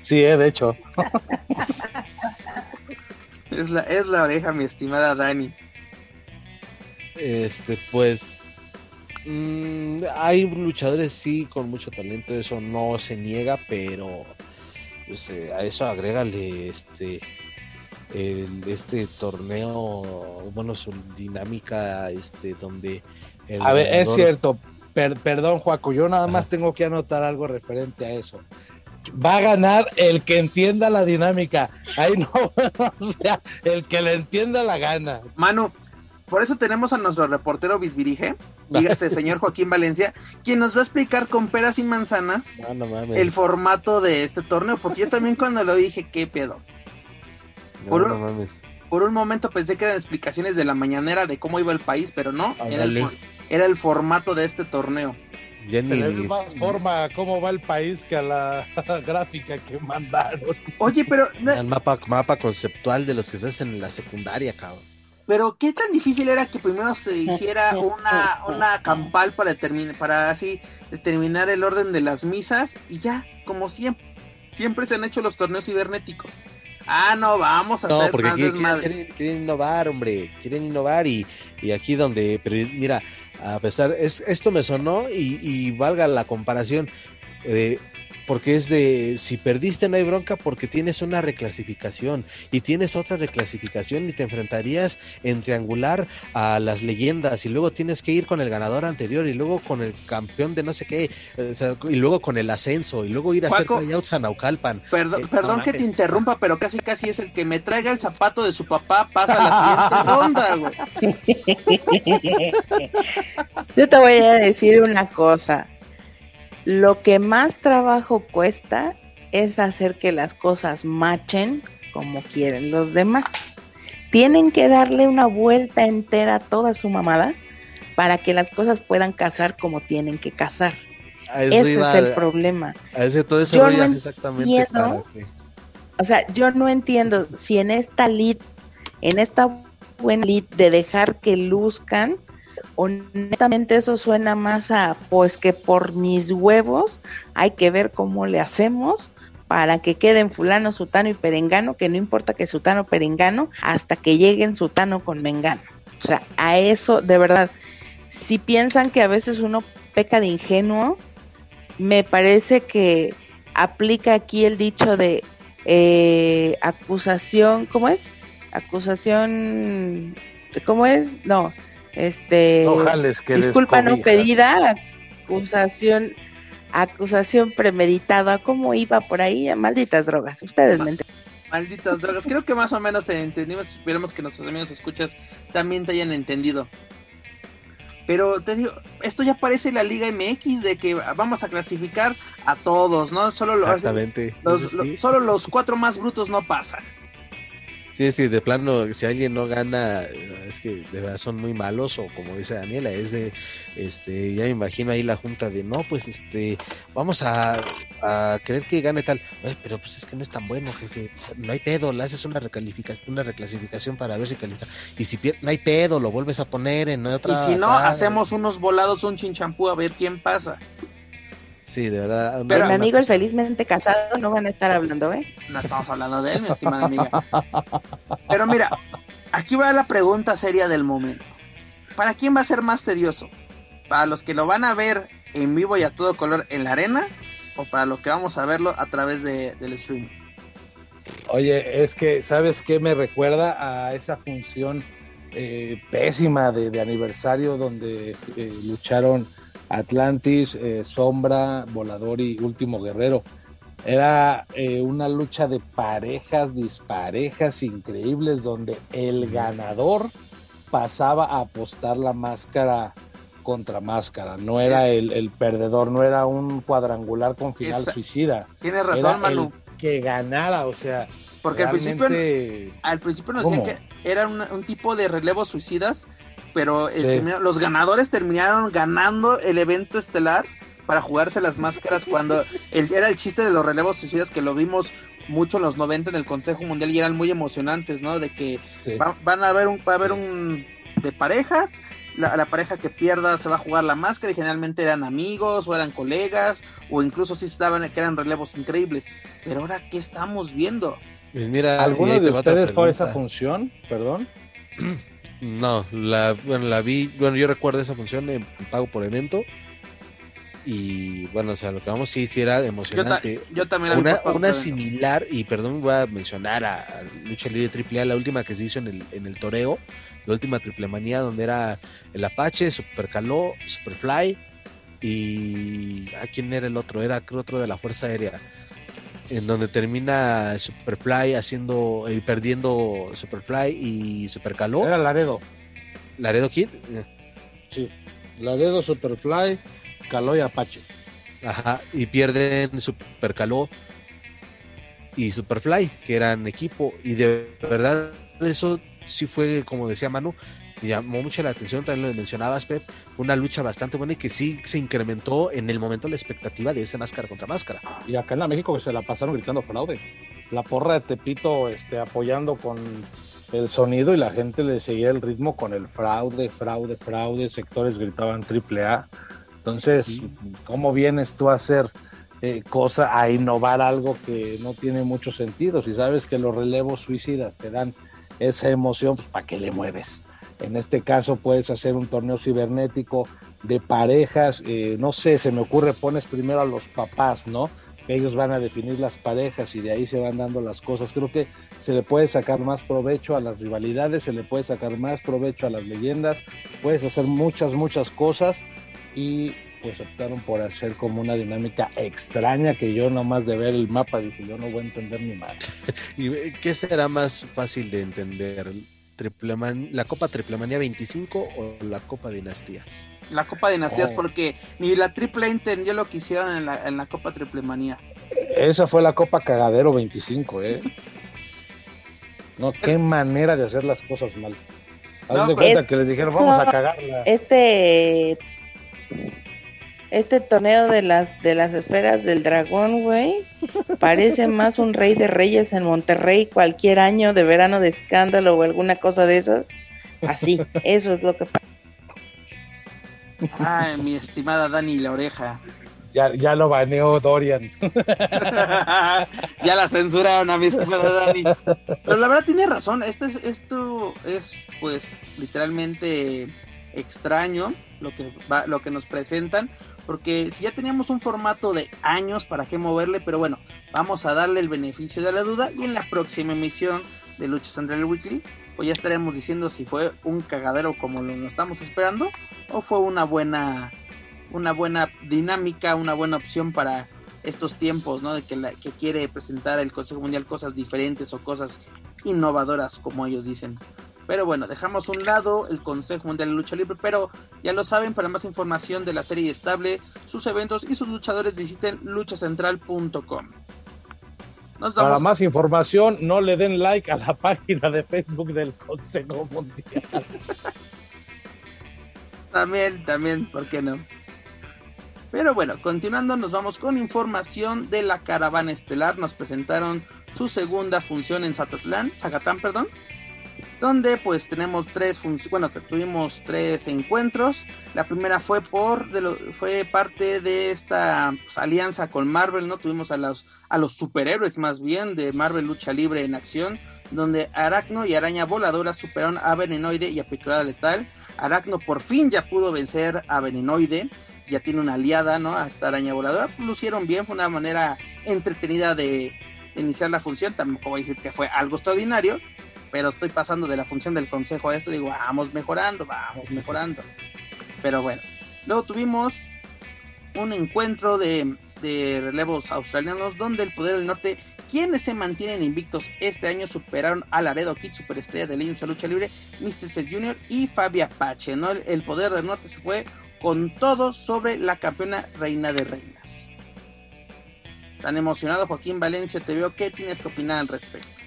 Sí, eh, de hecho. Es la, es la oreja, mi estimada Dani. Este, pues. Mm, hay luchadores, sí, con mucho talento, eso no se niega, pero. pues, eh, a eso agrégale este. el- este torneo, bueno, su dinámica, este, donde. el A ver, es cierto. Per- perdón, Juaco, yo nada más Ajá. tengo que anotar algo referente a eso. Va a ganar el que entienda la dinámica. Ahí no, <laughs> o sea, el que le entienda la gana. Manu, por eso tenemos a nuestro reportero Bisbirige, <laughs> dígase señor Joaquín Valencia, quien nos va a explicar con peras y manzanas No, no mames. el formato de este torneo, porque yo también cuando lo dije, ¿qué pedo? No, por- no mames. Por un momento pensé que eran explicaciones de la mañanera de cómo iba el país, pero no, era el, era formato de este torneo. Ya Se le ve más forma a cómo va el país que a la <laughs> gráfica que mandaron. Oye, pero, el mapa, mapa conceptual de los que estás en la secundaria, cabrón. Pero qué tan difícil era que primero se hiciera una, una campal para determinar, para así determinar el orden de las misas y ya, como siempre, siempre se han hecho los torneos cibernéticos. Ah, no, vamos a No, hacer porque más quieren, quieren quieren innovar, hombre, quieren innovar y, y aquí donde, pero mira, a pesar, es, esto me sonó y, y valga la comparación, eh, porque es de, si perdiste no hay bronca porque tienes una reclasificación y tienes otra reclasificación y te enfrentarías en triangular a las leyendas y luego tienes que ir con el ganador anterior y luego con el campeón de no sé qué, sea, y luego con el ascenso y luego ir a hacer tryouts a Naucalpan. Perdón, Eh, perdón no que te interrumpa, pero casi casi es el que me traiga el zapato de su papá, pasa la siguiente <laughs> ronda, güey. Yo te voy a decir una cosa. Lo que más trabajo cuesta es hacer que las cosas machen como quieren los demás. Tienen que darle una vuelta entera a toda su mamada para que las cosas puedan casar como tienen que casar. Eso Ese iba- es el problema. A ese todo ese Yo no exactamente entiendo. para O sea, yo no entiendo si en esta lead, en esta buena lead de dejar que luzcan, honestamente eso suena más a, pues que por mis huevos hay que ver cómo le hacemos para que queden fulano, sutano y perengano, que no importa que sutano, perengano, hasta que lleguen sutano con mengano. O sea, a eso, de verdad, si piensan que a veces uno peca de ingenuo, me parece que aplica aquí el dicho de eh, acusación, ¿cómo es? Acusación, ¿cómo es? No, este, que disculpa no pedida, acusación, acusación premeditada, ¿cómo iba por ahí? Malditas drogas, ustedes me entienden. Malditas drogas. Creo que más o menos te entendimos. Esperemos que nuestros amigos escuchas también te hayan entendido. Pero te digo, esto ya parece la Liga MX de que vamos a clasificar a todos, ¿no? Solo los, Exactamente. los- Sí, lo- sí. solo los cuatro más brutos no pasan. Sí, sí, de plano, si alguien no gana, es que de verdad son muy malos, o como dice Daniela, es de, este, ya me imagino ahí la junta de, no, pues, este, vamos a, a querer que gane tal, "Oye, pero pues es que no es tan bueno, jefe, no hay pedo, le haces una recalificación, una reclasificación para ver si califica, y si no hay pedo, lo vuelves a poner en otra. y si no, acá". hacemos unos volados, un chinchampú a ver quién pasa. Sí, de verdad. Pero- mi amigo el cosa- felizmente casado no van a estar hablando, ¿eh? No estamos hablando de él, mi estimada amiga. Pero mira, aquí va la pregunta seria del momento. ¿Para quién va a ser más tedioso? ¿Para los que lo van a ver en vivo y a todo color en la arena? ¿O para los que vamos a verlo a través de, del stream? Oye, es que, ¿sabes qué me recuerda a esa función eh, pésima de, de aniversario donde eh, lucharon Atlantis, eh, Sombra, Volador y Último Guerrero? Era eh, una lucha de parejas, disparejas increíbles, donde el ganador pasaba a apostar la máscara contra máscara. No era el, el perdedor, no era un cuadrangular con final Esa- suicida. Tienes Era razón, Manu. el que ganara, o sea, Porque al principio, al principio nos decían que era un, un tipo de relevos suicidas, pero eh, Sí. terminó- los ganadores terminaron ganando el evento estelar para jugarse las máscaras cuando el- era el chiste de los relevos suicidas que lo vimos mucho en los 90 en el Consejo Mundial y eran muy emocionantes, ¿no? De que Sí. va- van a haber un, va a haber un de parejas, la, la pareja que pierda se va a jugar la máscara y generalmente eran amigos o eran colegas o incluso si estaban que eran relevos increíbles. Pero ahora qué estamos viendo? Pues mira, ¿Alguno de ustedes fue a esa función? Perdón. <clears throat> No, la, bueno, la vi, bueno, yo recuerdo esa función en pago por evento. Y bueno, o sea, lo que vamos sí, sí era Yo, ta- emocionante. yo también la vi Una, parte una similar, y perdón, voy a mencionar a, a Lucha Libre AAA, la última que se hizo en el, en el toreo, la última triple manía, donde era el Apache, Super Caló, Superfly, y ¿a quién era el otro? Era creo otro de la Fuerza Aérea. En donde termina Superfly haciendo, eh, perdiendo Superfly y Super Caló, Era Laredo. Laredo Kid. Sí. Laredo, Superfly, Caló y Apache. Ajá, y pierden Supercaló y Superfly, que eran equipo, y de verdad eso sí fue, como decía Manu, te llamó mucho la atención, también lo mencionabas, Pep, una lucha bastante buena y que sí se incrementó en el momento la expectativa de ese máscara contra máscara. Y acá en la México que se la pasaron gritando fraude. La porra de Tepito este, apoyando con el sonido y la gente le seguía el ritmo con el fraude, fraude, fraude. Sectores gritaban triple A. Entonces, ¿cómo vienes tú a hacer eh, cosa, a innovar algo que no tiene mucho sentido? Si sabes que los relevos suicidas te dan esa emoción, pues ¿para qué le mueves? En este caso puedes hacer un torneo cibernético de parejas, eh, no sé, se me ocurre, pones primero a los papás, ¿no? Ellos van a definir las parejas y de ahí se van dando las cosas. Creo que se le puede sacar más provecho a las rivalidades, se le puede sacar más provecho a las leyendas, puedes hacer muchas, muchas cosas y pues optaron por hacer como una dinámica extraña que yo nomás de ver el mapa dije yo no voy a entender ni más. <laughs> ¿Y qué será más fácil de entender? Triple Man- ¿La Copa Triplemanía 25 o la Copa Dinastías? La Copa Dinastías, Oh. porque ni la Triple entendió lo que hicieron en la, en la Copa Triple Manía. Esa fue la Copa Cagadero 25, ¿eh? No, qué manera de hacer las cosas mal. Haz No, de pues- cuenta Es- que les dijeron, vamos a cagarla. Este este torneo de las de las esferas del dragón, güey, parece más un rey de reyes en Monterrey cualquier año de verano de escándalo o alguna cosa de esas. Así, eso es lo que pasa. Ay, mi estimada Dani la oreja. Ya, ya lo baneó Dorian. <laughs> ya la censuraron a mi estimada Dani. Pero la verdad tiene razón, esto es, esto es pues literalmente extraño lo que va, lo que nos presentan, porque si ya teníamos un formato de años para qué moverle, pero bueno, vamos a darle el beneficio de la duda y en la próxima emisión de Lucha Central Weekly, pues ya estaremos diciendo si fue un cagadero como lo, estamos esperando o fue una buena una buena dinámica, una buena opción para estos tiempos, ¿no? De que, la, que quiere presentar el Consejo Mundial cosas diferentes o cosas innovadoras, como ellos dicen. Pero bueno, dejamos un lado el Consejo Mundial de Lucha Libre, pero ya lo saben, para más información de la serie estable, sus eventos y sus luchadores visiten luchacentral.com. Para más información, no le den like a la <laughs> página de Facebook del Consejo Mundial. <laughs> también, también, ¿por qué no? Pero bueno, continuando, nos vamos con información de la caravana estelar. Nos presentaron su segunda función en Zacatlán, Zacatlán, perdón, donde pues tenemos tres bueno, tuvimos tres encuentros. La primera fue por de lo, fue parte de esta pues, alianza con Marvel, ¿no? Tuvimos a los a los superhéroes más bien de Marvel Lucha Libre en acción, donde Aracno y Araña Voladora superaron a Venenoide y a Picurada Letal. Aracno por fin ya pudo vencer a Venenoide, ya tiene una aliada, ¿no? A esta Araña Voladora. Lucieron bien, fue una manera entretenida de, iniciar la función. Tampoco voy a decir que fue algo extraordinario, pero estoy pasando de la función del consejo a esto, digo, vamos mejorando, vamos mejorando. Pero bueno, luego tuvimos un encuentro de, relevos australianos donde el Poder del Norte, quienes se mantienen invictos este año, superaron a Laredo Kid, superestrella de Legends de Lucha Libre, Mr. Jr. y Fabia Pache, ¿no? El, Poder del Norte se fue con todo sobre la campeona Reina de Reinas. Tan emocionado Joaquín Valencia, te veo, ¿qué tienes que opinar al respecto?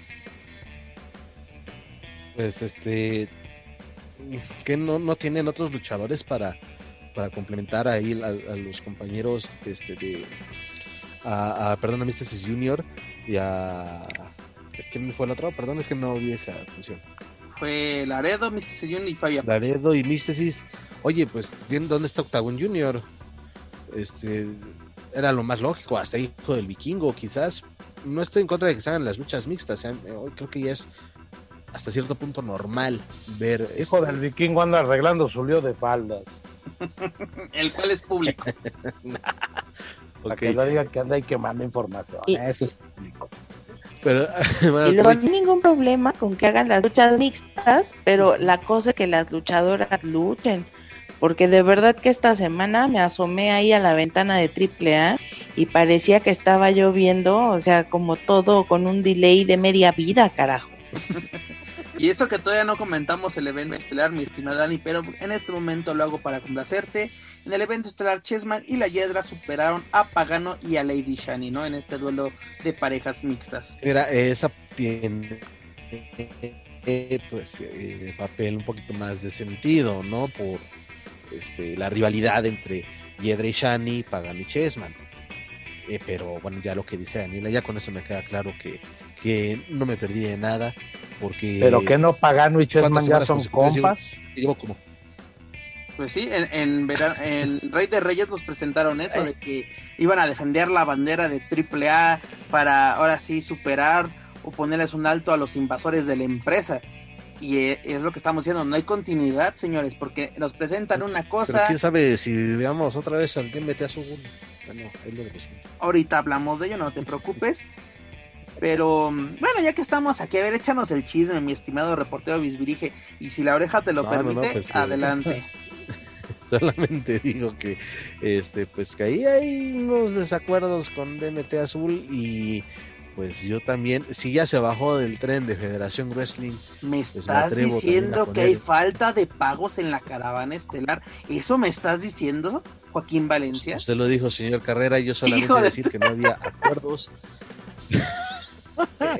Pues este que no, no tienen otros luchadores para, para complementar ahí a, los compañeros este de a, a perdón a Místesis Junior y a ¿quién fue el otro? Perdón, es que no vi esa función. Fue Laredo, Místesis Junior y Fabia. Laredo y Místesis. Oye, pues ¿dónde está Octagon Junior? Este era lo más lógico, hasta hijo del vikingo, quizás. No estoy en contra de que se hagan las luchas mixtas, ¿eh? creo que ya es hasta cierto punto normal ver. Hijo del vikingo anda arreglando su lío de faldas. <laughs> El cual es público. <laughs> Para que no digan que anda y quemando información. Eso es público. Pero, <laughs> y no hay ningún problema con que hagan las luchas mixtas, pero la cosa es que las luchadoras luchen. Porque de verdad que esta semana me asomé ahí a la ventana de AAA y parecía que estaba lloviendo, o sea, como todo con un delay de media vida, carajo. Y eso que todavía no comentamos el evento estelar, mi estimada Dani, pero en este momento lo hago para complacerte. En el evento estelar, Chessman y la Yedra superaron a Pagano y a Lady Shani, ¿no? En este duelo de parejas mixtas. Mira, esa tiene pues eh, papel un poquito más de sentido, ¿no? Por este, la rivalidad entre Yedra y Shani, Pagano y Chessman. Eh, pero bueno, ya lo que dice Daniela, ya con eso me queda claro que, que no me perdí de nada porque... Pero que no Pagano y Chessman ya son compas. Llevo, como... Pues sí, en, en, Rey de Reyes nos presentaron eso, de que iban a defender la bandera de AAA para ahora sí superar o ponerles un alto a los invasores de la empresa. Y e, es lo que estamos diciendo, no hay continuidad, señores, porque nos presentan una cosa. Pero quién sabe si veamos otra vez al DMT Azul. Bueno, ahí lo Ahorita hablamos de ello, no te preocupes. Pero bueno, ya que estamos aquí, a ver, échanos el chisme, mi estimado reportero Bisbirige. Y si la oreja te lo permite, pues adelante. <laughs> Solamente digo que este, pues que ahí hay unos desacuerdos con DMT Azul y pues yo también, si ya se bajó del tren de Federación Wrestling. ¿Me pues, estás diciendo que hay falta de pagos en la caravana estelar? ¿Eso me estás diciendo, Joaquín Valencia? Usted lo dijo, señor Carrera, yo solamente de... decir que no había <laughs> acuerdos.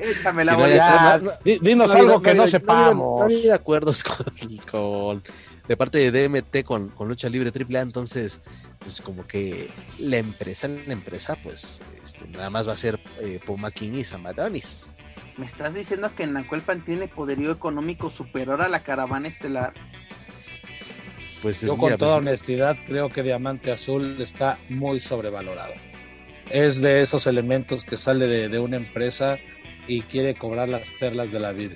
Échame la bola. Dinos algo que no, sepamos. No había acuerdos <laughs> con, de parte de DMT con, Lucha Libre AAA, entonces, pues como que la empresa, la empresa, pues este, nada más va a ser eh, Puma King y Samadonis. ¿Me estás diciendo que Nacuelpan tiene poderío económico superior a la caravana estelar? Pues, Yo con toda pues, honestidad creo que Diamante Azul está muy sobrevalorado es de esos elementos que sale de, una empresa y quiere cobrar las perlas de la vida.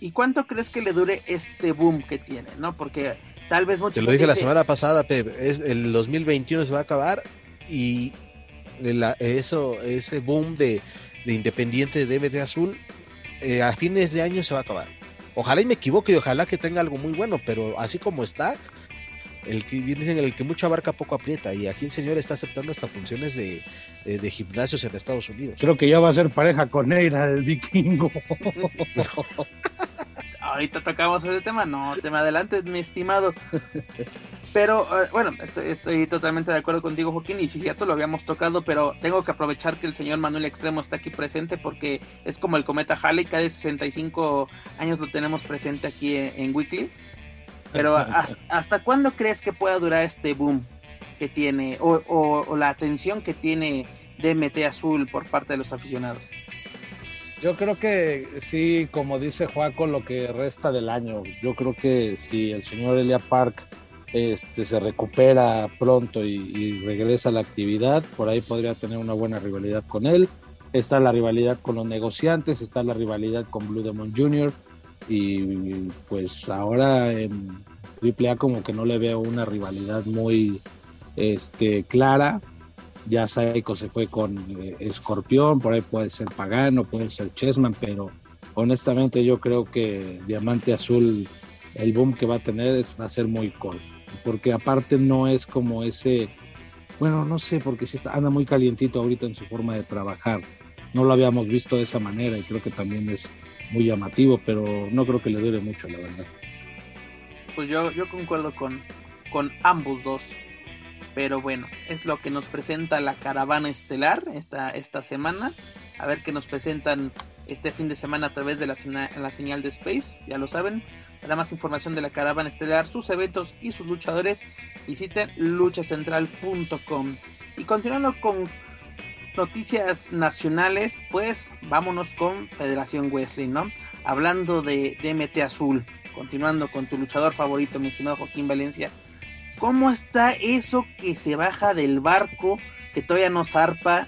¿Y cuánto crees que le dure este boom que tiene? ¿No? Porque tal vez mucho. Te lo dije la semana pasada, Pep. Es, el 2021 se va a acabar y eso, ese boom de, Independiente de DMT Azul eh, a fines de año se va a acabar. Ojalá y me equivoque y ojalá que tenga algo muy bueno, pero así como está, el que dicen el que mucho abarca poco aprieta y aquí el señor está aceptando hasta funciones de, de, gimnasios en Estados Unidos. Creo que ya va a ser pareja con Neira, el vikingo. <laughs> Ahorita tocamos ese tema, no, tema adelante, mi estimado. Pero eh, bueno, estoy, totalmente de acuerdo contigo, Joaquín, y si cierto lo habíamos tocado, pero tengo que aprovechar que el señor Manuel Extremo está aquí presente porque es como el cometa Halley, cada 65 años lo tenemos presente aquí en, Weekly. Pero hasta, cuándo crees que pueda durar este boom que tiene o, la atención que tiene DMT Azul por parte de los aficionados? Yo creo que sí, como dice Joaco, lo que resta del año. Yo creo que si el señor Elia Park este, se recupera pronto y, regresa a la actividad, por ahí podría tener una buena rivalidad con él. Está la rivalidad con los negociantes, está la rivalidad con Blue Demon Jr. Y pues ahora en AAA como que no le veo una rivalidad muy este, clara. Ya Saiko se fue con eh, Escorpión, por ahí puede ser Pagano, puede ser Chessman, pero honestamente yo creo que Diamante Azul, el boom que va a tener va a ser muy corto porque aparte no es como ese, bueno, no sé, porque sí está, anda muy calientito ahorita en su forma de trabajar. No lo habíamos visto de esa manera y creo que también es muy llamativo, pero no creo que le dure mucho, la verdad. Pues yo, yo concuerdo con, con ambos dos. Pero bueno, es lo que nos presenta la caravana estelar esta, esta semana. A ver qué nos presentan este fin de semana a través de la, la señal de Space. Ya lo saben, para más información de la caravana estelar, sus eventos y sus luchadores, visiten luchacentral.com. Y continuando con noticias nacionales, pues vámonos con Federación Wesley, ¿no? Hablando de DMT Azul, continuando con tu luchador favorito, mi estimado Joaquín Valencia. ¿Cómo está eso que se baja del barco que todavía no zarpa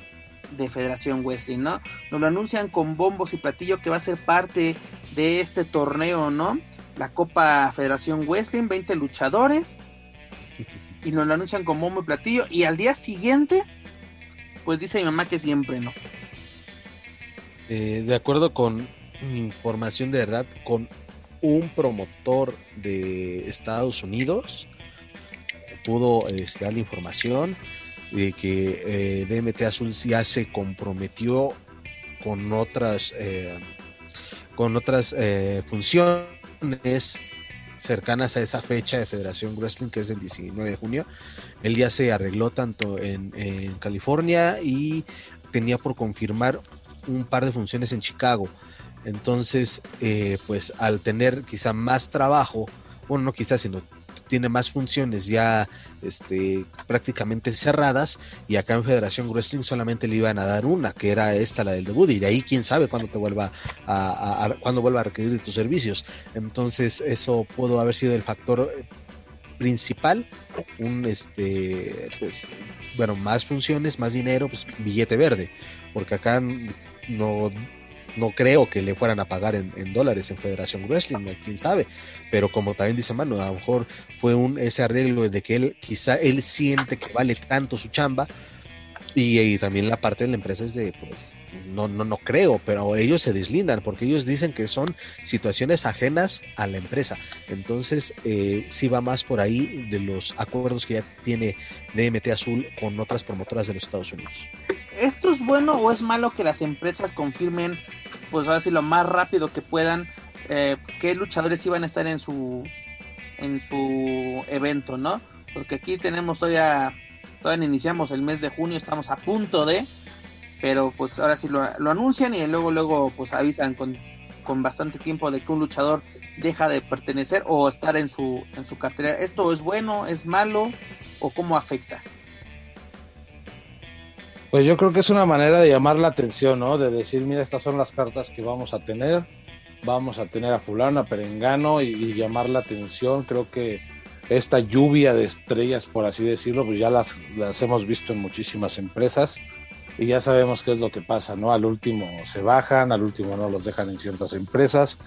de Federación Wesley, ¿no? Nos lo anuncian con bombos y platillo que va a ser parte de este torneo, ¿no? la Copa Federación Wrestling, 20 luchadores. Y nos lo anuncian como bombo platillo. Y al día siguiente, pues dice mi mamá que siempre no. Eh, de acuerdo con información de verdad, con un promotor de Estados Unidos, pudo este, dar la información de que eh, DMT Azul ya se comprometió con otras eh, con otras funciones cercanas a esa fecha de Federación Wrestling, que es el 19 de junio. El día se arregló tanto en, California y tenía por confirmar un par de funciones en Chicago. Entonces, eh, pues al tener quizá más trabajo, bueno, no quizás, sino tiene más funciones ya este, prácticamente cerradas y acá en Federación Wrestling solamente le iban a dar una, que era esta, la del debut, y de ahí quién sabe cuándo te vuelva a, cuándo vuelva a requerir de tus servicios. Entonces eso pudo haber sido el factor principal, un este, pues, bueno, más funciones, más dinero, pues billete verde, porque acá no no creo que le fueran a pagar en, dólares en Federación Wrestling, quién sabe. Pero como también dice Manu, a lo mejor fue un ese arreglo de que él quizá él siente que vale tanto su chamba. Y, también la parte de la empresa es de, pues, no, no, no creo, pero ellos se deslindan porque ellos dicen que son situaciones ajenas a la empresa. Entonces, eh, sí va más por ahí de los acuerdos que ya tiene DMT Azul con otras promotoras de los Estados Unidos. ¿Esto es bueno o es malo que las empresas confirmen, pues ahora sí, lo más rápido que puedan, eh, qué luchadores iban a estar en su, en su evento, ¿no? Porque aquí tenemos todavía, todavía iniciamos el mes de junio, estamos a punto de, pero pues ahora sí lo, anuncian y luego, luego, pues avisan con, con bastante tiempo de que un luchador deja de pertenecer o estar en su, en su cartera. ¿Esto es bueno, es malo o cómo afecta? Pues yo creo que es una manera de llamar la atención, ¿no? De decir, mira, estas son las cartas que vamos a tener, vamos a tener a fulano, a perengano y, llamar la atención. Creo que esta lluvia de estrellas, por así decirlo, pues ya las, las hemos visto en muchísimas empresas y ya sabemos qué es lo que pasa, ¿no? Al último se bajan, al último no los dejan en ciertas empresas.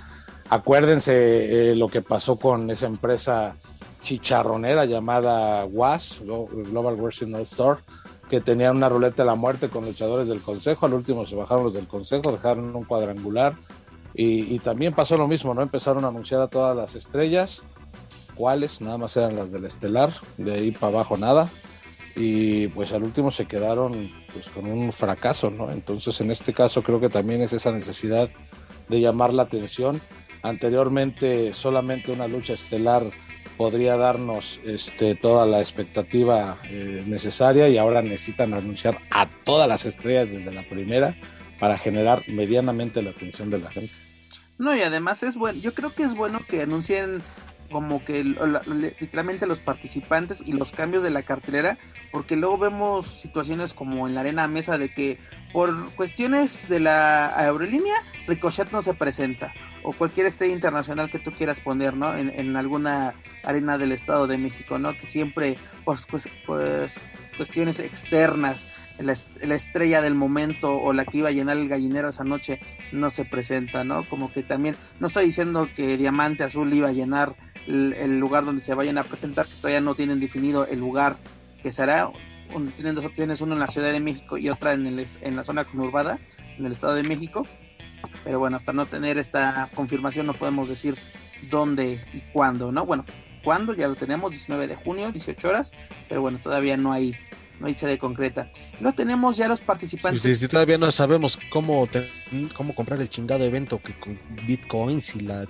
Acuérdense eh, lo que pasó con esa empresa chicharronera llamada WAS, Global All Store que tenían una ruleta de la muerte con luchadores del consejo, al último se bajaron los del consejo, dejaron un cuadrangular y, también pasó lo mismo, ¿no? Empezaron a anunciar a todas las estrellas. Cuáles, nada más eran las del estelar, de ahí para abajo nada. Y pues al último se quedaron pues con un fracaso, ¿no? Entonces en este caso creo que también es esa necesidad de llamar la atención. Anteriormente solamente una lucha estelar podría darnos este, toda la expectativa eh, necesaria y ahora necesitan anunciar a todas las estrellas desde la primera para generar medianamente la atención de la gente. No, y además es bueno, yo creo que es bueno que anuncien como que literalmente los participantes y los cambios de la cartelera, porque luego vemos situaciones como en la arena mesa de que por cuestiones de la aerolínea, Ricochet no se presenta, o cualquier estrella internacional que tú quieras poner, ¿no? En, alguna arena del Estado de México, ¿no? Que siempre, pues, pues, pues cuestiones externas, la, la, estrella del momento o la que iba a llenar el gallinero esa noche no se presenta, ¿no? Como que también, no estoy diciendo que Diamante Azul iba a llenar el, lugar donde se vayan a presentar, que todavía no tienen definido el lugar que será. Tienen dos opciones, uno en la Ciudad de México y otra en, el, en la zona conurbada, en el Estado de México. Pero bueno, hasta no tener esta confirmación no podemos decir dónde y cuándo, ¿no? Bueno, cuándo ya lo tenemos, 19 de junio, 18 horas, pero bueno, todavía no hay no hay sede concreta. No tenemos ya los participantes. Sí, sí, todavía no sabemos cómo, cómo comprar el chingado evento que con bitcoins y la...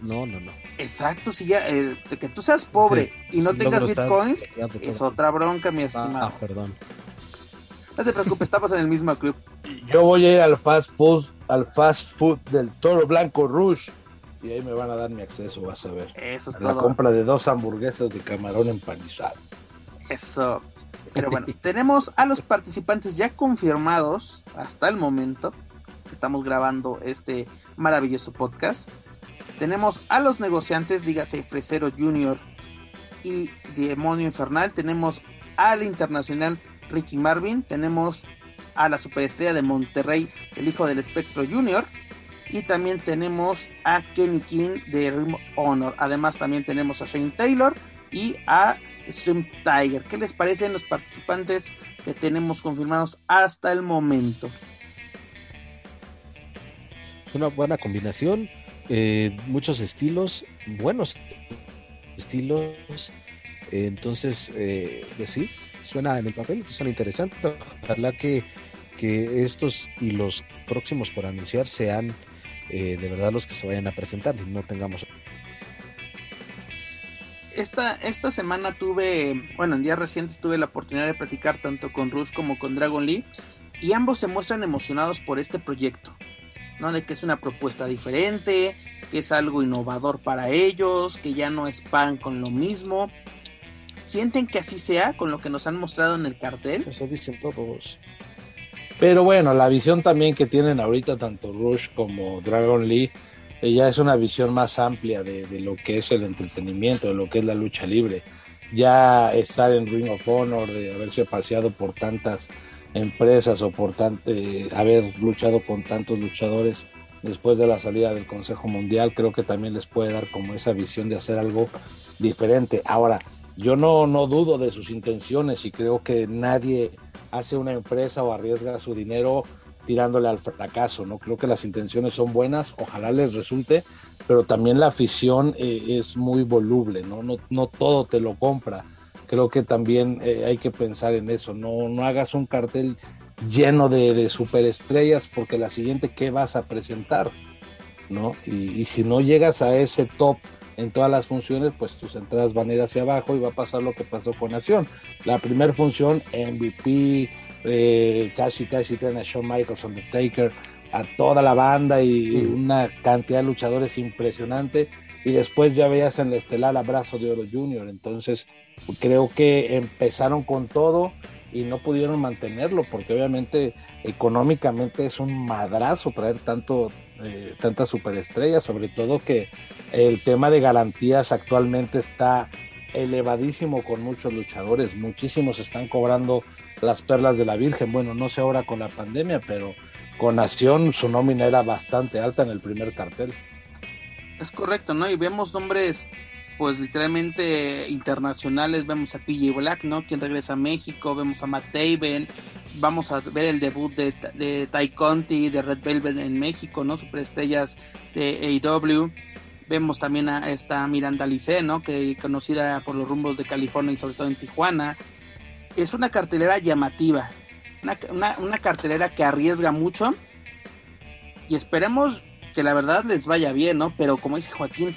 No, no, no. Exacto, si ya, eh, que tú seas pobre y no tengas bitcoins, es otra bronca, mi ah, estimado. Ah, perdón. No te preocupes, estamos en el mismo club. Yo voy a ir al fast food, al fast food del Toro Blanco Rush y ahí me van a dar mi acceso, vas a ver. Eso es a La compra de dos hamburguesas de camarón empanizado. Eso. Pero bueno, <laughs> tenemos a los participantes ya confirmados hasta el momento. Estamos grabando este maravilloso podcast. Tenemos a los negociantes, dígase Fresero Junior y Demonio Infernal. Tenemos al internacional Ricky Marvin. Tenemos a la superestrella de Monterrey, el hijo del espectro Junior. Y también tenemos a Kenny King de Rim Honor. Además, también tenemos a Shane Taylor y a Stream Tiger. ¿Qué les parecen los participantes que tenemos confirmados hasta el momento? Es una buena combinación, eh, muchos estilos, buenos estilos. entonces, eh, pues sí, suena en el papel, suena interesante. Ojalá que, que estos y los próximos por anunciar sean eh, de verdad los que se vayan a presentar y no tengamos esta, esta semana tuve, bueno, en días recientes tuve la oportunidad de platicar tanto con Rush como con Dragon Lee y ambos se muestran emocionados por este proyecto, ¿no? De que es una propuesta diferente, que es algo innovador para ellos, que ya no es pan con lo mismo. ¿Sienten que así sea con lo que nos han mostrado en el cartel? Eso dicen todos. Pero bueno, la visión también que tienen ahorita tanto Rush como Dragon Lee ya es una visión más amplia de, lo que es el entretenimiento, de lo que es la lucha libre. Ya estar en Ring of Honor, de haberse paseado por tantas empresas o por eh, haber luchado con tantos luchadores después de la salida del Consejo Mundial, creo que también les puede dar como esa visión de hacer algo diferente. Ahora, yo no, no dudo de sus intenciones y creo que nadie hace una empresa o arriesga su dinero tirándole al fracaso, ¿no? Creo que las intenciones son buenas, ojalá les resulte, pero también la afición eh, es muy voluble, ¿no? ¿no? No todo te lo compra. Creo que también eh, hay que pensar en eso, no, no hagas un cartel lleno de, superestrellas porque la siguiente, ¿qué vas a presentar? ¿No? Y, y si no llegas a ese top en todas las funciones, pues tus entradas van a ir hacia abajo y va a pasar lo que pasó con Nación. La primera función, MVP, eh, casi casi traen a Shawn Michaels, Undertaker, a toda la banda y una cantidad de luchadores impresionante. Y después ya veías en la estelar Abrazo de Oro Junior. Entonces creo que empezaron con todo y no pudieron mantenerlo porque obviamente económicamente es un madrazo traer tanto eh, tantas superestrellas, sobre todo que el tema de garantías actualmente está elevadísimo con muchos luchadores, muchísimos están cobrando las perlas de la Virgen. Bueno, no sé ahora con la pandemia, pero con Nación su nómina era bastante alta en el primer cartel. Es correcto, ¿no? Y vemos nombres, pues literalmente internacionales. Vemos a PJ Black, ¿no? Quien regresa a México. Vemos a Matt Taven. Vamos a ver el debut de, de Ty Conti, de Red Velvet en México, ¿no? Superestrellas de AEW. Vemos también a esta Miranda Lice, ¿no? Que conocida por los rumbos de California y sobre todo en Tijuana. Es una cartelera llamativa, una, cartelera que arriesga mucho y esperemos que la verdad les vaya bien, ¿no? Pero como dice Joaquín,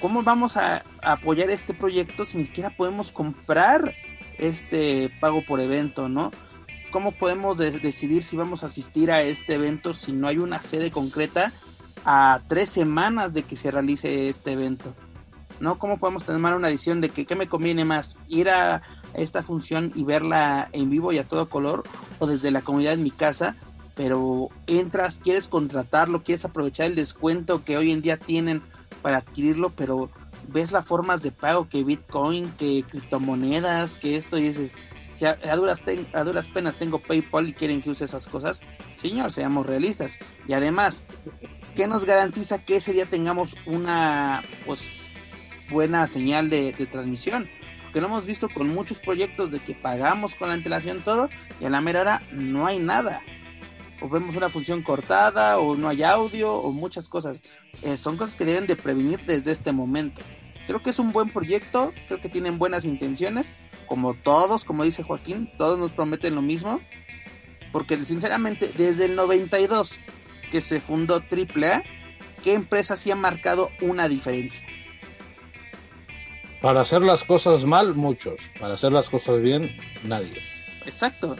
¿cómo vamos a, apoyar este proyecto si ni siquiera podemos comprar este pago por evento, ¿no? ¿Cómo podemos decidir si vamos a asistir a este evento si no hay una sede concreta a tres semanas de que se realice este evento. ¿No? ¿Cómo podemos tomar una decisión de que qué me conviene más? ¿Ir a esta función y verla en vivo y a todo color? ¿O desde la comunidad en mi casa? Pero entras, quieres contratarlo, quieres aprovechar el descuento que hoy en día tienen para adquirirlo, pero ves las formas de pago que Bitcoin, que criptomonedas, que esto y dices, a, duras a, duras penas tengo PayPal y quieren que use esas cosas, señor, seamos realistas. Y además, ¿qué nos garantiza que ese día tengamos una pues buena señal de, transmisión? Porque lo hemos visto con muchos proyectos de que pagamos con la antelación todo y a la mera hora no hay nada. O vemos una función cortada, o no hay audio, o muchas cosas. Eh, son cosas que deben de prevenir desde este momento. Creo que es un buen proyecto, creo que tienen buenas intenciones, como todos, como dice Joaquín, todos nos prometen lo mismo, porque sinceramente desde el 92 que se fundó AAA, ¿qué empresa sí ha marcado una diferencia? Para hacer las cosas mal, muchos. Para hacer las cosas bien, nadie. Exacto.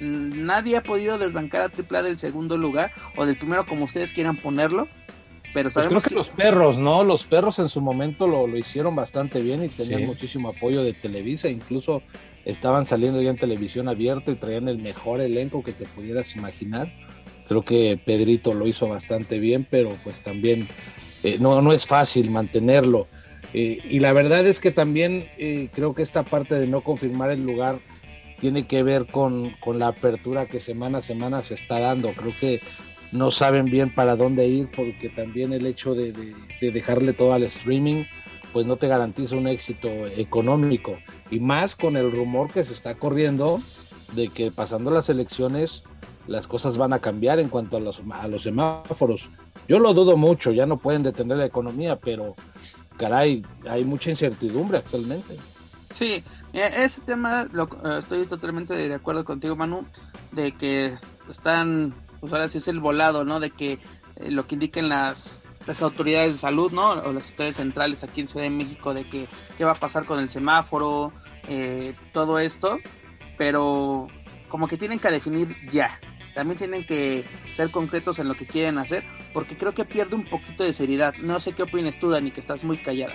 Nadie ha podido desbancar a AAA del segundo lugar o del primero, como ustedes quieran ponerlo. Pero pues sabemos creo que, los perros, ¿no? Los perros en su momento lo, hicieron bastante bien y tenían muchísimo apoyo de Televisa. Incluso estaban saliendo ya en televisión abierta y traían el mejor elenco que te pudieras imaginar. Creo que Pedrito lo hizo bastante bien, pero pues también eh, no, no es fácil mantenerlo. Eh, y la verdad es que también eh, creo que esta parte de no confirmar el lugar tiene que ver con, con, la apertura que semana a semana se está dando. Creo que no saben bien para dónde ir porque también el hecho de, de dejarle todo al streaming pues no te garantiza un éxito económico. Y más con el rumor que se está corriendo de que pasando las elecciones las cosas van a cambiar en cuanto a los, a los semáforos. Yo lo dudo mucho, ya no pueden detener la economía, pero caray, hay mucha incertidumbre actualmente. Sí, ese tema lo, eh, estoy totalmente de acuerdo contigo, Manu, de que están, pues ahora sí es el volado, ¿no? De que eh, lo que indiquen las, las autoridades de salud, ¿no? O las autoridades centrales aquí en Ciudad de México, de que qué va a pasar con el semáforo, eh, todo esto, pero como que tienen que definir ya, también tienen que ser concretos en lo que quieren hacer, porque creo que pierde un poquito de seriedad. No sé qué opinas tú, Dani, que estás muy callada.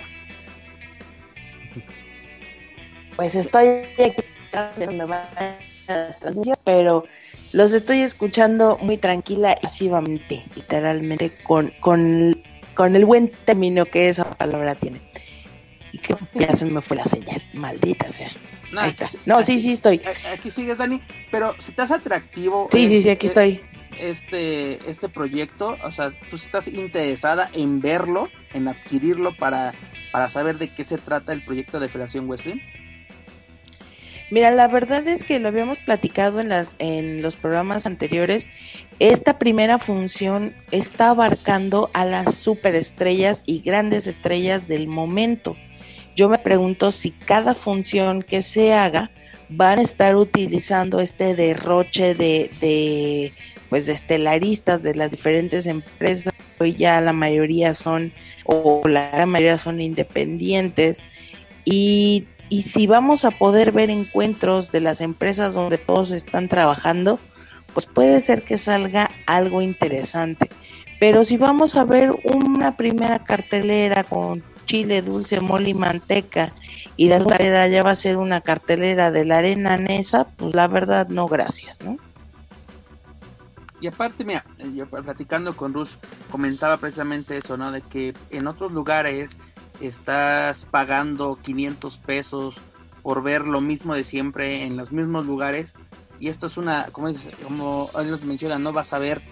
Pues estoy aquí pero los estoy escuchando muy tranquila y pasivamente, literalmente, con, con, con el buen término que esa palabra tiene. Y que ya se me fue la señal, maldita sea. No, Ahí está. No, sí, sí estoy. Aquí sigues, Dani, pero si estás atractivo. Sí, sí, sí, aquí estoy. Este, este proyecto, o sea, tú estás interesada en verlo, en adquirirlo para, para saber de qué se trata el proyecto de Federación Wesley. Mira, la verdad es que lo habíamos platicado en, las, en los programas anteriores. Esta primera función está abarcando a las superestrellas y grandes estrellas del momento yo me pregunto si cada función que se haga van a estar utilizando este derroche de, pues de estelaristas de las diferentes empresas. Hoy ya la mayoría son o la gran mayoría son independientes. Y, y si vamos a poder ver encuentros de las empresas donde todos están trabajando pues puede ser que salga algo interesante. Pero si vamos a ver una primera cartelera con chile, dulce, mole y manteca y la cartelera ya va a ser una cartelera de la arena Nesa, pues la verdad no, gracias, ¿no? Y aparte, mira, yo platicando con Rush comentaba precisamente eso, ¿no? De que en otros lugares estás pagando 500 pesos por ver lo mismo de siempre en los mismos lugares y esto es una, como, dice, como ellos no vas a ver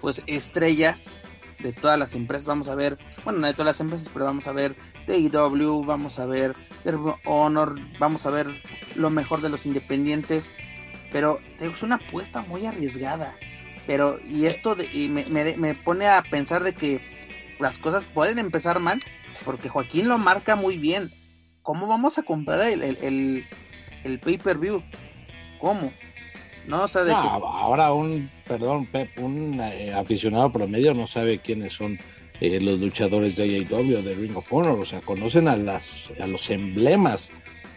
pues estrellas de todas las empresas. Vamos a ver, bueno, no de todas las empresas, pero vamos a ver de IW, vamos a ver de Honor, vamos a ver lo mejor de los independientes. Pero es una apuesta muy arriesgada. Pero, y esto de, y me, me, me, pone a pensar de que las cosas pueden empezar mal, porque Joaquín lo marca muy bien. ¿Cómo vamos a comprar el, el, el, pay-per-view? ¿Cómo? No, o sea, de ahora un, perdón, Pep, un eh, aficionado promedio no sabe quiénes son eh, los luchadores de AEW, de Ring of Honor, o sea, conocen a, las, a los emblemas.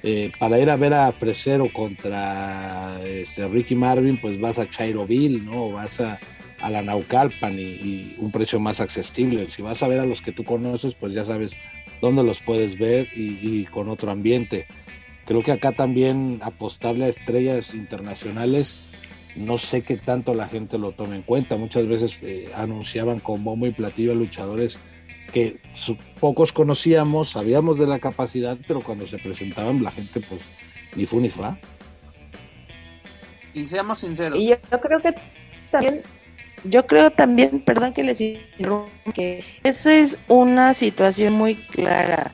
Eh, para ir a ver a Fresero contra este, Ricky Marvin, pues vas a Chairoville, ¿no? Vas a, a la Naucalpan y, un precio más accesible. Si vas a ver a los que tú conoces, pues ya sabes dónde los puedes ver y, con otro ambiente. Creo que acá también apostarle a estrellas internacionales, no sé qué tanto la gente lo tome en cuenta. Muchas veces eh, anunciaban con bombo y platillo a luchadores que pocos conocíamos, sabíamos de la capacidad, pero cuando se presentaban la gente pues ni fu ni fa. Y seamos sinceros. Y yo creo que también yo creo también, perdón que les interrumpa, que esa es una situación muy clara.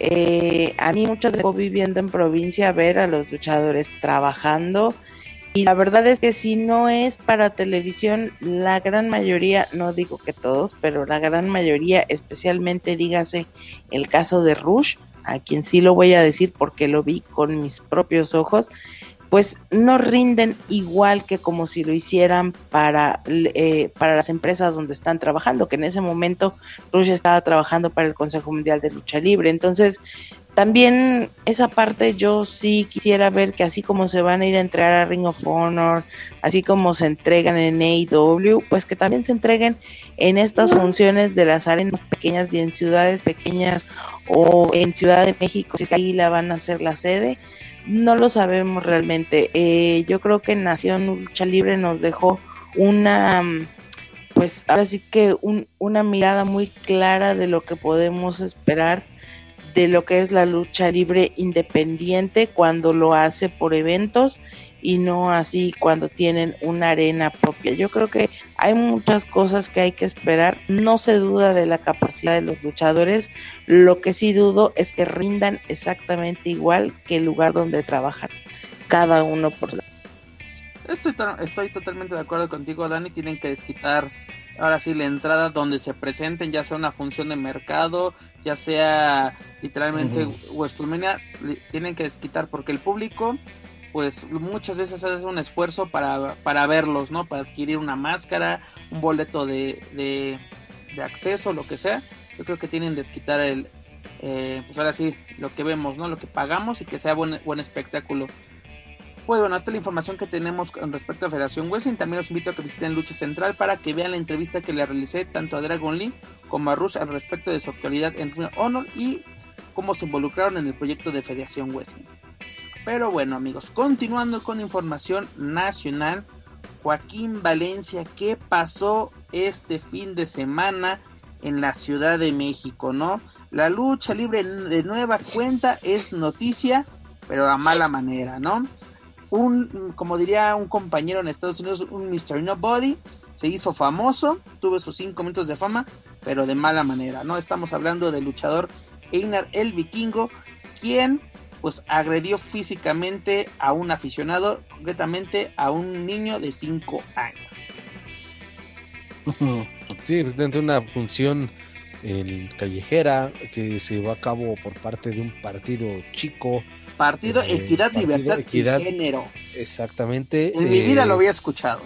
Eh, a mí muchas veces viviendo en provincia ver a los luchadores trabajando y la verdad es que si no es para televisión, la gran mayoría, no digo que todos, pero la gran mayoría, especialmente dígase el caso de Rush, a quien sí lo voy a decir porque lo vi con mis propios ojos, pues no rinden igual que como si lo hicieran para, eh, para las empresas donde están trabajando, que en ese momento Rush estaba trabajando para el Consejo Mundial de Lucha Libre. Entonces, también esa parte yo sí quisiera ver que así como se van a ir a entregar a Ring of Honor, así como se entregan en AEW, pues que también se entreguen en estas funciones de las arenas pequeñas y en ciudades pequeñas o en Ciudad de México, si es que ahí la van a hacer la sede no lo sabemos realmente. Eh, yo creo que Nación Lucha Libre nos dejó una, pues ahora sí que una mirada muy clara de lo que podemos esperar de lo que es la lucha libre independiente cuando lo hace por eventos y no así cuando tienen una arena propia. Yo creo que hay muchas cosas que hay que esperar. No se duda de la capacidad de los luchadores. Lo que sí dudo es que rindan exactamente igual que el lugar donde trabajan cada uno por la Estoy, estoy totalmente de acuerdo contigo, Dani. Tienen que desquitar ahora sí la entrada donde se presenten, ya sea una función de mercado, ya sea literalmente WrestleMania, tienen que desquitar porque el público pues muchas veces haces un esfuerzo para, para verlos, ¿no? Para adquirir una máscara, un boleto de, de, acceso, lo que sea. Yo creo que tienen que quitar el, eh, pues ahora sí, lo que vemos, ¿no? Lo que pagamos y que sea buen, buen espectáculo. Pues bueno, esta es la información que tenemos con respecto a Federación Wrestling. También los invito a que visiten Lucha Central para que vean la entrevista que le realicé tanto a Dragon Lee como a Rush al respecto de su actualidad en Honor y cómo se involucraron en el proyecto de Federación Wrestling. Pero bueno amigos, continuando con información nacional, Joaquín Valencia, ¿qué pasó este fin de semana en la Ciudad de México, no? La lucha libre de nueva cuenta es noticia, pero a mala manera, ¿no? Un, como diría un compañero en Estados Unidos, un Mr. Nobody, se hizo famoso, tuvo sus cinco minutos de fama, pero de mala manera, ¿no? Estamos hablando del luchador Einar el Vikingo, quien pues agredió físicamente a un aficionado, concretamente a un niño de 5 años. <laughs> Sí, dentro de una función callejera que se llevó a cabo por parte de un partido chico. Partido eh, Equidad, Libertad y Género. Exactamente. En mi vida lo eh, había escuchado.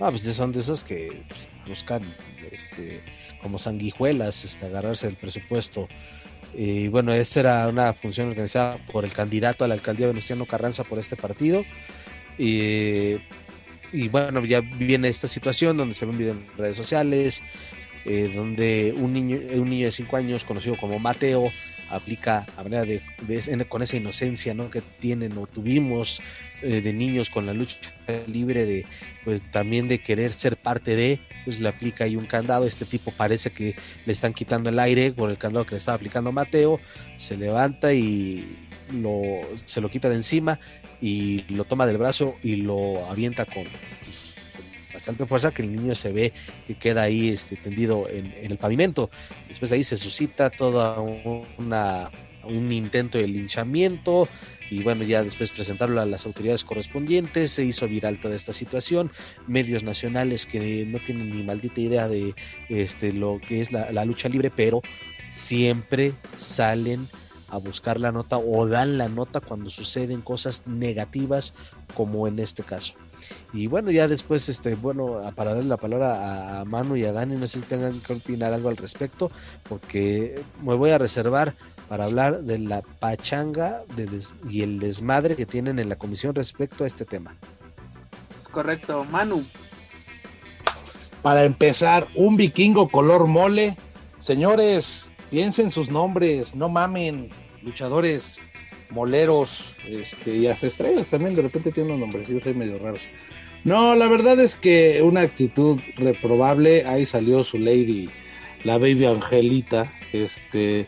Ah, pues son de esos que buscan este, como sanguijuelas este, agarrarse el presupuesto y bueno, esa era una función organizada por el candidato a la alcaldía Venustiano Carranza por este partido. Y, bueno, ya viene esta situación donde se ven videos en redes sociales, eh, donde un niño, un niño de 5 años, conocido como Mateo, aplica a manera de, con esa inocencia ¿no? que tienen o tuvimos eh, de niños con la lucha libre de pues también de querer ser parte de pues le aplica ahí un candado este tipo parece que le están quitando el aire por el candado que le estaba aplicando Mateo se levanta y lo se lo quita de encima y lo toma del brazo y lo avienta con bastante fuerza que el niño se ve que queda ahí este, tendido en, el pavimento. Después ahí se suscita toda una, un intento de linchamiento, y bueno, ya después presentarlo a las autoridades correspondientes, se hizo viral toda esta situación, medios nacionales que no tienen ni maldita idea de este, lo que es la, lucha libre, pero siempre salen a buscar la nota o dan la nota cuando suceden cosas negativas como en este caso. Y bueno, ya después, este, bueno, para darle la palabra a Manu y a Dani, no sé si tengan que opinar algo al respecto, porque me voy a reservar para hablar de la pachanga de y el desmadre que tienen en la comisión respecto a este tema. Es correcto, Manu. Para empezar, un vikingo color mole. Señores, piensen sus nombres, no mamen, luchadores, moleros, este, y hasta estrellas también de repente tienen unos nombres ahí medio raros. No, la verdad es que una actitud reprobable, ahí salió su lady, la baby Angelita, este,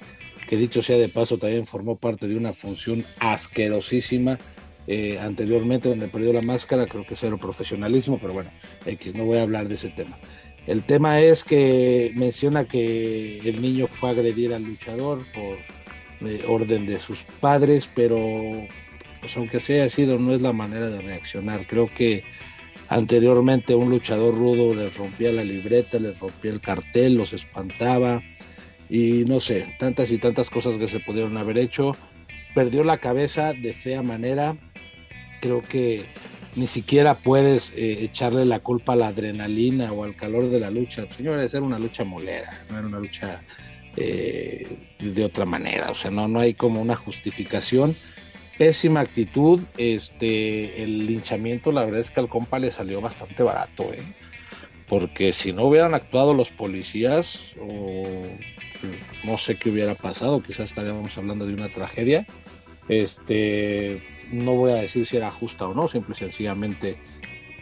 que dicho sea de paso también formó parte de una función asquerosísima eh, anteriormente donde perdió la máscara, creo que cero profesionalismo, pero bueno, X, no voy a hablar de ese tema. El tema es que menciona que el niño fue a agredir al luchador por orden de sus padres, pero pues aunque sea sido, no es la manera de reaccionar. Creo que anteriormente un luchador rudo les rompía la libreta, les rompía el cartel, los espantaba y no sé, tantas y tantas cosas que se pudieron haber hecho. Perdió la cabeza de fea manera. Creo que ni siquiera puedes eh, echarle la culpa a la adrenalina o al calor de la lucha. Señores, era una lucha molera, no era una lucha eh, de otra manera. O sea, no, no hay como una justificación. Pésima actitud. Este, el linchamiento, la verdad es que al compa le salió bastante barato, ¿eh? Porque si no hubieran actuado los policías, o no sé qué hubiera pasado, quizás estaríamos hablando de una tragedia. Este, no voy a decir si era justa o no, simple y sencillamente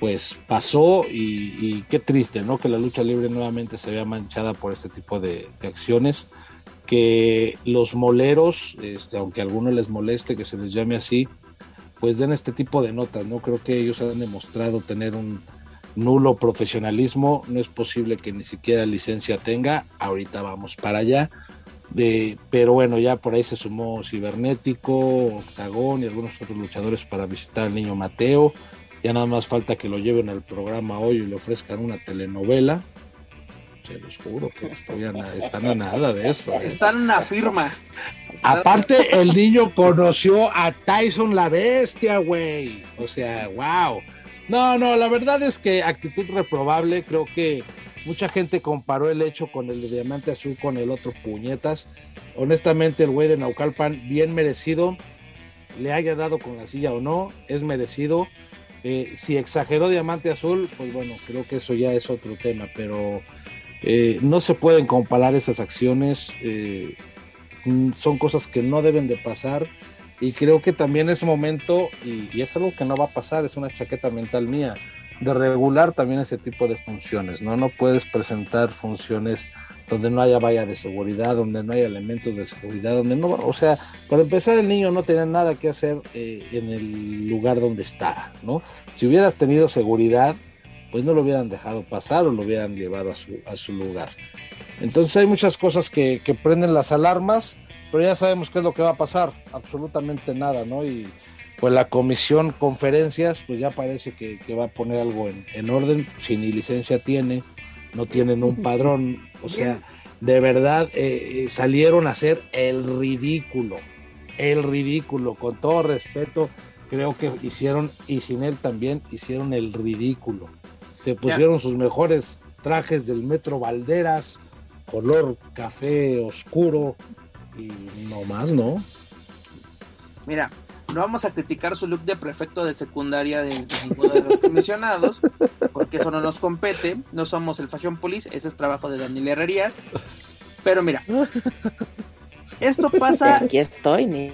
pues pasó y, qué triste, ¿no? Que la lucha libre nuevamente se vea manchada por este tipo de, acciones, que los moleros, este, aunque a algunos les moleste que se les llame así, pues den este tipo de notas, ¿no? Creo que ellos han demostrado tener un nulo profesionalismo, no es posible que ni siquiera licencia tenga, ahorita vamos para allá. De, pero bueno, ya por ahí se sumó Cibernético, Octagón y algunos otros luchadores para visitar al niño Mateo. Ya nada más falta que lo lleven al programa hoy y le ofrezcan una telenovela. Se los juro que todavía están a nada de eso. ¿eh? Están en una firma. Aparte, <laughs> el niño conoció a Tyson la bestia, güey. O sea, wow. No, no, la verdad es que actitud reprobable. Creo que mucha gente comparó el hecho con el de Diamante Azul con el otro puñetas. Honestamente, el güey de Naucalpan, bien merecido. Le haya dado con la silla o no, es merecido eh, si exageró Diamante Azul, pues bueno, creo que eso ya es otro tema, pero eh, no se pueden comparar esas acciones, eh, mm, son cosas que no deben de pasar y creo que también es momento, y, y, es algo que no va a pasar, es una chaqueta mental mía, de regular también ese tipo de funciones, ¿no? No puedes presentar funciones donde no haya valla de seguridad, donde no haya elementos de seguridad, donde no, o sea, para empezar el niño no tenía nada que hacer eh, en el lugar donde estaba, ¿no? Si hubieras tenido seguridad, pues no lo hubieran dejado pasar o lo hubieran llevado a su, a su lugar. Entonces hay muchas cosas que, que prenden las alarmas, pero ya sabemos qué es lo que va a pasar, absolutamente nada, ¿no? Y pues la comisión conferencias, pues ya parece que, que va a poner algo en, en orden, si ni licencia tiene, no tienen un padrón, o sea, de verdad eh, salieron a hacer el ridículo, el ridículo, con todo respeto, creo que hicieron, y sin él también, hicieron el ridículo. Se pusieron sus mejores trajes del Metro Valderas, color café oscuro, y no más, ¿no? Mira, no vamos a criticar su look de prefecto de secundaria de, ninguno de los comisionados, porque eso no nos compete, no somos el Fashion Police, ese es trabajo de Daniel Herrerías. Pero mira, esto pasa <laughs> Aquí estoy,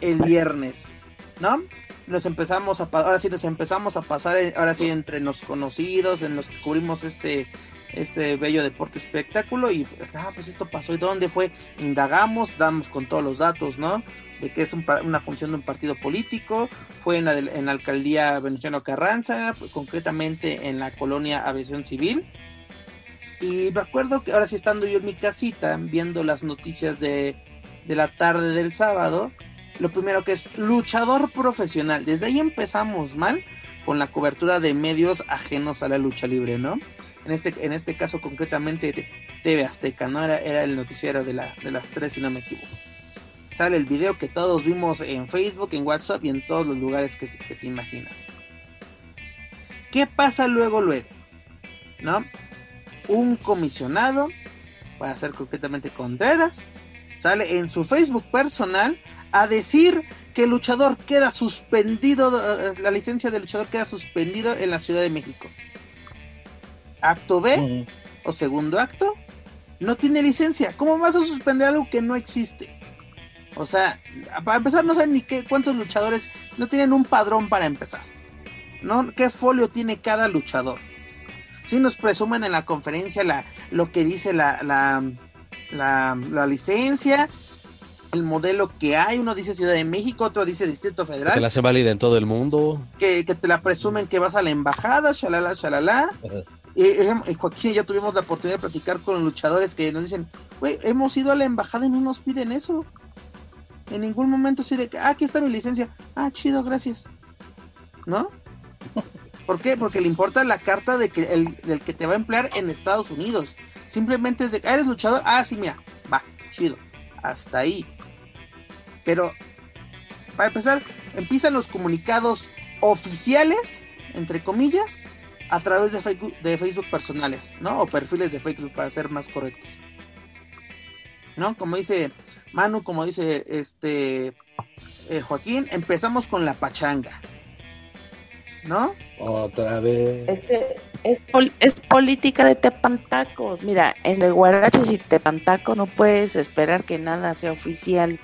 el viernes, ¿no? Nos empezamos a ahora sí nos empezamos a pasar ahora sí entre los conocidos, en los que cubrimos este este bello deporte espectáculo y ah, pues esto pasó y dónde fue indagamos damos con todos los datos no de que es una función de un partido político fue en la, en la alcaldía Venustiano Carranza pues, concretamente en la colonia Aviación Civil y me acuerdo que ahora sí estando yo en mi casita viendo las noticias de, de la tarde del sábado lo primero que es luchador profesional. Desde ahí empezamos mal con la cobertura de medios ajenos a la lucha libre, ¿no? En este, en este caso concretamente TV Azteca, ¿no? Era, era el noticiero de, la, de las tres, si no me equivoco. Sale el video que todos vimos en Facebook, en WhatsApp y en todos los lugares que, que te imaginas. ¿Qué pasa luego, luego? ¿No? Un comisionado, para ser concretamente Contreras, sale en su Facebook personal a decir que el luchador queda suspendido, eh, la licencia del luchador queda suspendido en la Ciudad de México. Acto B o segundo acto, no tiene licencia. ¿Cómo vas a suspender algo que no existe? O sea, para empezar no saben ni qué, cuántos luchadores no tienen un padrón para empezar. ¿No? ¿Qué folio tiene cada luchador? Si nos presumen en la conferencia la, lo que dice la, la, la, licencia, el modelo que hay. Uno dice Ciudad de México, otro dice Distrito Federal. Que la hace válida en todo el mundo. Que, que, te la presumen que vas a la embajada, shalala, shalala. Y, Joaquín y yo tuvimos la oportunidad de platicar con luchadores que nos dicen, güey, hemos ido a la embajada y no nos piden eso. En ningún momento así de que, ah, aquí está mi licencia. Ah, chido, gracias. ¿No? ¿Por qué? Porque le importa la carta de que el, del que te va a emplear en Estados Unidos. Simplemente es de, ah, eres luchador. Ah, sí, mira, va, chido. Hasta ahí. Pero, para empezar, empiezan los comunicados oficiales, entre comillas, a través de Facebook, de Facebook personales, ¿no? O perfiles de Facebook para ser más correctos. ¿No? Como dice Manu, como dice este eh, Joaquín, empezamos con la pachanga. ¿No? Otra vez. Es que es, es política de tepantacos. Mira, en el Guaraches y Tepantaco no puedes esperar que nada sea oficial.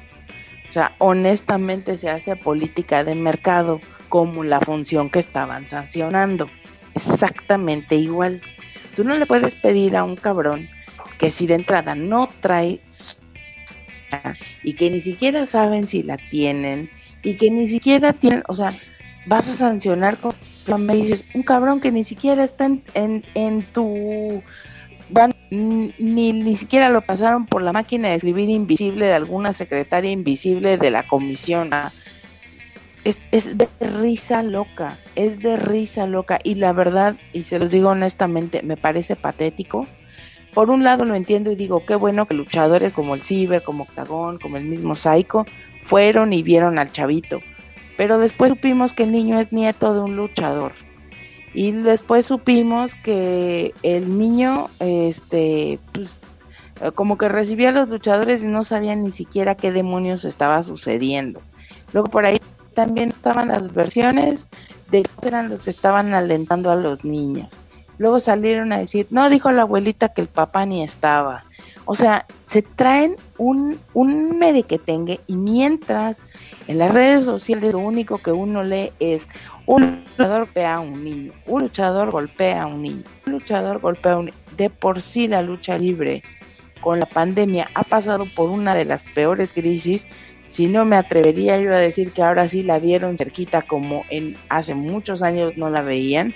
O sea, honestamente se hace política de mercado como la función que estaban sancionando. Exactamente igual. Tú no le puedes pedir a un cabrón que si de entrada no trae y que ni siquiera saben si la tienen y que ni siquiera tienen, o sea, vas a sancionar con me dices un cabrón que ni siquiera está en, en, tu ni, ni siquiera lo pasaron por la máquina de escribir invisible de alguna secretaria invisible de la comisión. Es, es de risa loca, es de risa loca. Y la verdad, y se los digo honestamente, me parece patético por un lado lo entiendo y digo, qué bueno que luchadores como el Ciber, como Octagón, como el mismo Psycho, fueron y vieron al chavito. Pero después supimos que el niño es nieto de un luchador. Y después supimos que el niño, este, pues, eh, como que recibía a los luchadores y no sabía ni siquiera qué demonios estaba sucediendo. Luego por ahí también estaban las versiones de que eran los que estaban alentando a los niños. Luego salieron a decir, no, dijo la abuelita que el papá ni estaba. O sea, se traen un, un merequetengue y mientras en las redes sociales lo único que uno lee es un luchador golpea a un niño, un luchador golpea a un niño, un luchador golpea a un niño. De por sí la lucha libre con la pandemia ha pasado por una de las peores crisis. Si no me atrevería yo a decir que ahora sí la vieron cerquita como en hace muchos años no la veían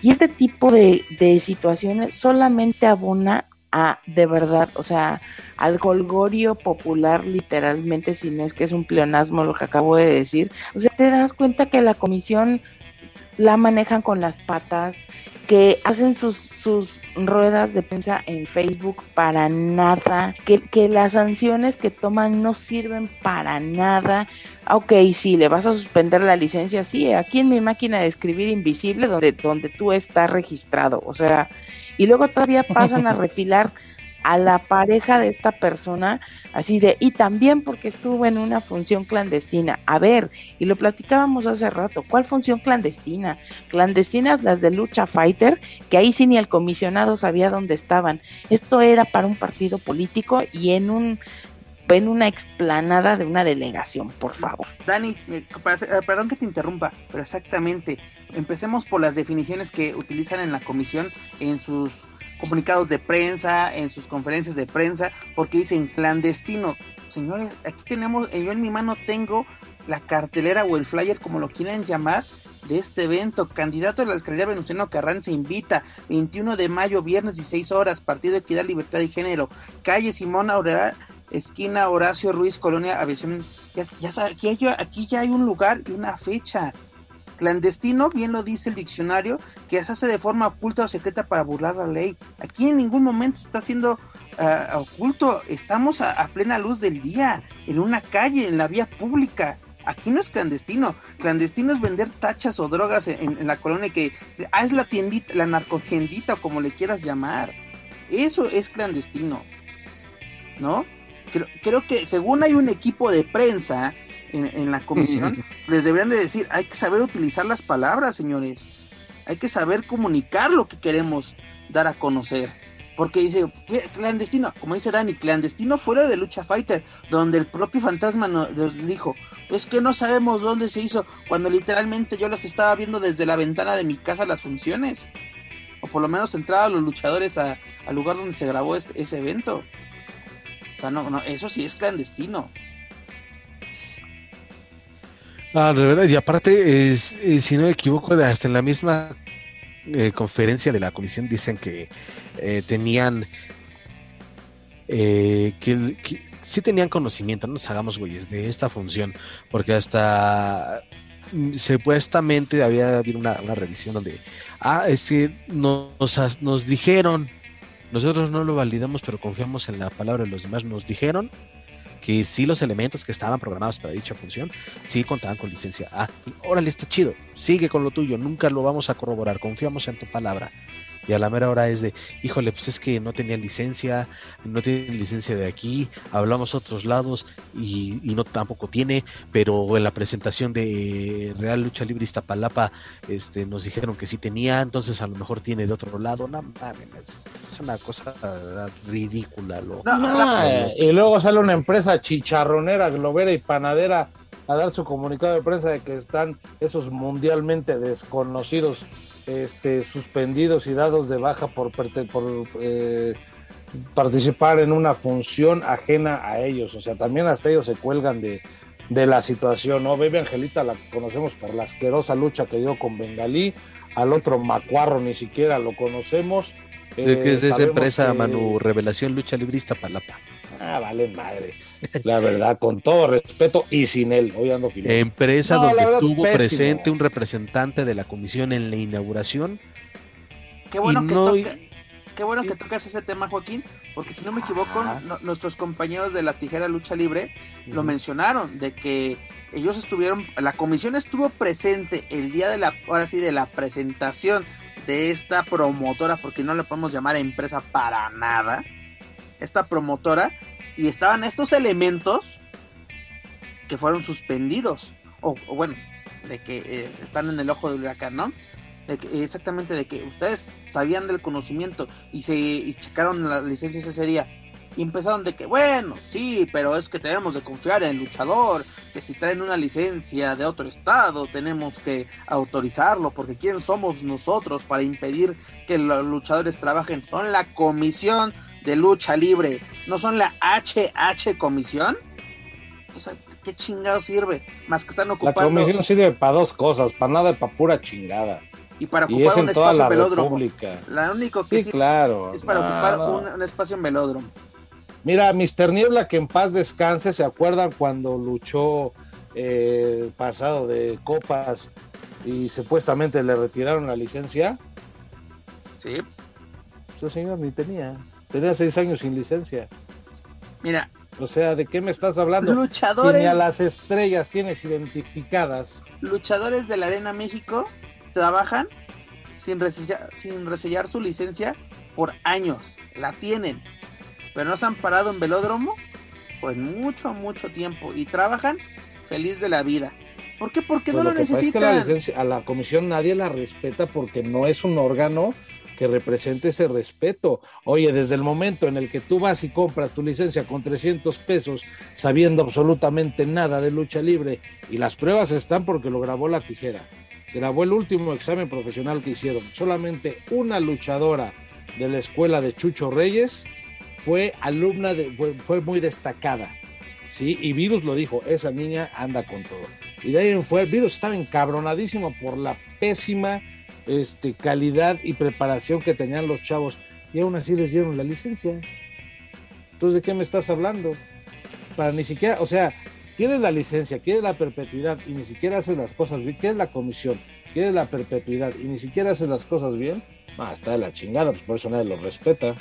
y este tipo de, situaciones solamente abona a, de verdad, o sea, al golgorio popular literalmente, si no es que es un pleonasmo lo que acabo de decir. O sea, te das cuenta que la comisión la manejan con las patas, que hacen sus, sus ruedas de prensa en Facebook para nada, que, que las sanciones que toman no sirven para nada. Ok, sí, le vas a suspender la licencia, sí, aquí en mi máquina de escribir invisible donde, donde tú estás registrado, o sea, y luego todavía pasan a <laughs> refilar a la pareja de esta persona, así de, y también porque estuvo en una función clandestina. A ver, y lo platicábamos hace rato, ¿cuál función clandestina? Clandestinas las de Lucha Fighter, que ahí sí ni el comisionado sabía dónde estaban. Esto era para un partido político y en un en una explanada de una delegación, por favor. Dani, eh, perdón que te interrumpa, pero exactamente, empecemos por las definiciones que utilizan en la comisión en sus comunicados de prensa, en sus conferencias de prensa, porque dicen clandestino. Señores, aquí tenemos, yo en mi mano tengo la cartelera o el flyer, como lo quieran llamar, de este evento. Candidato a la alcaldía Venustiano Carranza invita 21 de mayo, viernes 16 horas, Partido de Equidad, Libertad y Género, calle Simón Aurora, esquina Horacio Ruiz, Colonia Aviación. Ya, ya aquí, aquí ya hay un lugar y una fecha. Clandestino, bien lo dice el diccionario, que se hace de forma oculta o secreta para burlar la ley. Aquí en ningún momento está siendo uh, oculto, estamos a, plena luz del día, en una calle, en la vía pública. Aquí no es clandestino, clandestino es vender tachas o drogas en, la colonia que ah, es la tiendita, la narcotiendita o como le quieras llamar. Eso es clandestino, ¿no? Creo que según hay un equipo de prensa en, en la <laughs> comisión, les deberían de decir, hay que saber utilizar las palabras, señores. Hay que saber comunicar lo que queremos dar a conocer. Porque dice, clandestino, como dice Dani, clandestino fuera de Lucha Fighter, donde el propio fantasma nos dijo, es que no sabemos dónde se hizo, cuando literalmente yo las estaba viendo desde la ventana de mi casa las funciones. O por lo menos entraban los luchadores a, al lugar donde se grabó este, ese evento. O sea, no, no, eso sí es clandestino. Ah, de verdad, y aparte, es, es, si no me equivoco, hasta en la misma eh, conferencia de la comisión dicen que eh, tenían eh, que, sí tenían conocimiento, no nos hagamos güeyes, de esta función, porque hasta supuestamente había habido una, una revisión donde, ah, es que nos, nos dijeron, nosotros no lo validamos, pero confiamos en la palabra de los demás, nos dijeron que sí los elementos que estaban programados para dicha función sí contaban con licencia. Ah, órale, está chido, sigue con lo tuyo, nunca lo vamos a corroborar, confiamos en tu palabra. Y a la mera hora es de, híjole, pues es que no tenía licencia, no tiene licencia de aquí, hablamos otros lados y, y no tampoco tiene, pero en la presentación de Real Lucha Libre Iztapalapa este, nos dijeron que sí tenía, entonces a lo mejor tiene de otro lado. No mames, es, una cosa ridícula. Lo, no, no, eh, y luego sale una empresa chicharronera, globera y panadera a dar su comunicado de prensa de que están esos mundialmente desconocidos este, suspendidos y dados de baja por, por eh, participar en una función ajena a ellos. O sea, también hasta ellos se cuelgan de, de la situación, ¿no? Baby Angelita la conocemos por la asquerosa lucha que dio con Bengalí, al otro Macuarro ni siquiera lo conocemos. Eh, que es de esa empresa, que... Manu, Revelación Lucha Librista Palapa. Ah, vale madre. La verdad, con todo respeto y sin él. Hoy ando filando. Empresa no, donde verdad, estuvo pésimo. presente un representante de la comisión en la inauguración. Qué bueno, que, no... toca, qué bueno que tocas ese tema, Joaquín, porque si no me equivoco, no, nuestros compañeros de la Tijera Lucha Libre uh -huh. lo mencionaron, de que ellos estuvieron, la comisión estuvo presente el día de la, ahora sí, de la presentación de esta promotora, porque no le podemos llamar empresa para nada esta promotora y estaban estos elementos que fueron suspendidos o, o bueno de que eh, están en el ojo del huracán no de que, exactamente de que ustedes sabían del conocimiento y se y checaron la licencia ese sería y empezaron de que bueno sí pero es que tenemos de confiar en el luchador que si traen una licencia de otro estado tenemos que autorizarlo porque quién somos nosotros para impedir que los luchadores trabajen son la comisión de lucha libre, ¿no son la HH Comisión? O sea, ¿qué chingado sirve? Más que están ocupando. La comisión sirve para dos cosas, para nada, para pura chingada. Y para ocupar y un espacio en velódromo. República. La único que sí, claro. es para no, ocupar no. Un, un, espacio en velódromo. Mira, Mr. Niebla, que en paz descanse, ¿se acuerdan cuando luchó eh, pasado de copas y supuestamente le retiraron la licencia? Sí. Ese señor ni tenía. Tenía seis años sin licencia. Mira. O sea, ¿de qué me estás hablando? Luchadores. Si ni a las estrellas tienes identificadas. Luchadores de la Arena México trabajan sin resellar, sin resellar su licencia por años. La tienen. Pero no se han parado en velódromo pues mucho, mucho tiempo. Y trabajan feliz de la vida. ¿Por qué? Porque pues no lo, lo necesitan. Es que la licencia, a la comisión nadie la respeta porque no es un órgano que represente ese respeto. Oye, desde el momento en el que tú vas y compras tu licencia con 300 pesos, sabiendo absolutamente nada de lucha libre, y las pruebas están porque lo grabó la tijera, grabó el último examen profesional que hicieron, solamente una luchadora de la escuela de Chucho Reyes fue alumna de, fue, fue muy destacada. Sí, y Virus lo dijo, esa niña anda con todo. Y de ahí fue, Virus estaba encabronadísimo por la pésima este, calidad y preparación que tenían los chavos y aún así les dieron la licencia. Entonces, ¿de qué me estás hablando? para ni siquiera, o sea, tienes la licencia, quieres la perpetuidad y ni siquiera haces las cosas bien, quieres la comisión, quieres la perpetuidad y ni siquiera haces las cosas bien, ah, está de la chingada, pues por eso nadie lo respeta.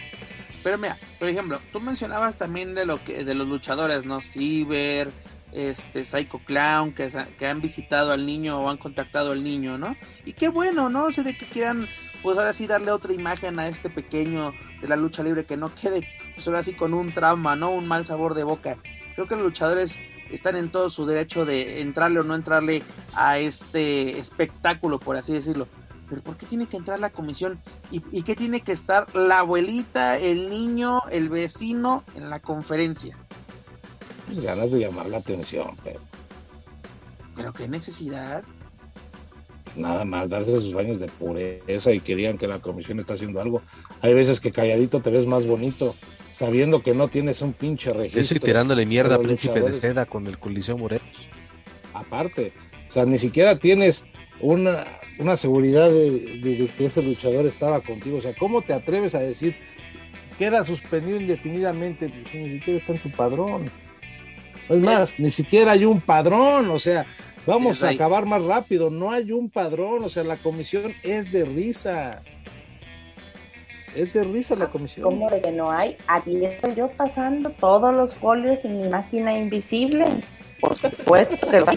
Pero mira, por ejemplo, tú mencionabas también de lo que de los luchadores, ¿no? Ciber, este Psycho Clown que, que han visitado al niño o han contactado al niño, ¿no? Y qué bueno, ¿no? O sea, de que quieran pues ahora sí darle otra imagen a este pequeño de la lucha libre que no quede pues ahora sí con un trauma, ¿no? Un mal sabor de boca. Creo que los luchadores están en todo su derecho de entrarle o no entrarle a este espectáculo, por así decirlo. Pero ¿por qué tiene que entrar la comisión? ¿Y, y qué tiene que estar la abuelita, el niño, el vecino en la conferencia? Pues ganas de llamar la atención, pero... Pero qué necesidad. Nada más darse sus baños de pureza y que digan que la comisión está haciendo algo. Hay veces que calladito te ves más bonito, sabiendo que no tienes un pinche registro. Eso y tirándole mierda a Príncipe de Seda con el Coliseo Morelos. Aparte, o sea, ni siquiera tienes una, una seguridad de, de, de, que ese luchador estaba contigo. O sea, ¿cómo te atreves a decir que era suspendido indefinidamente? Pues, ni siquiera está en tu padrón. Es más, ni siquiera hay un padrón, o sea, vamos a acabar más rápido, no hay un padrón, o sea, la comisión es de risa. Es de risa la comisión. ¿Cómo de que no hay? Aquí estoy yo pasando todos los folios en mi máquina invisible. Por supuesto que va.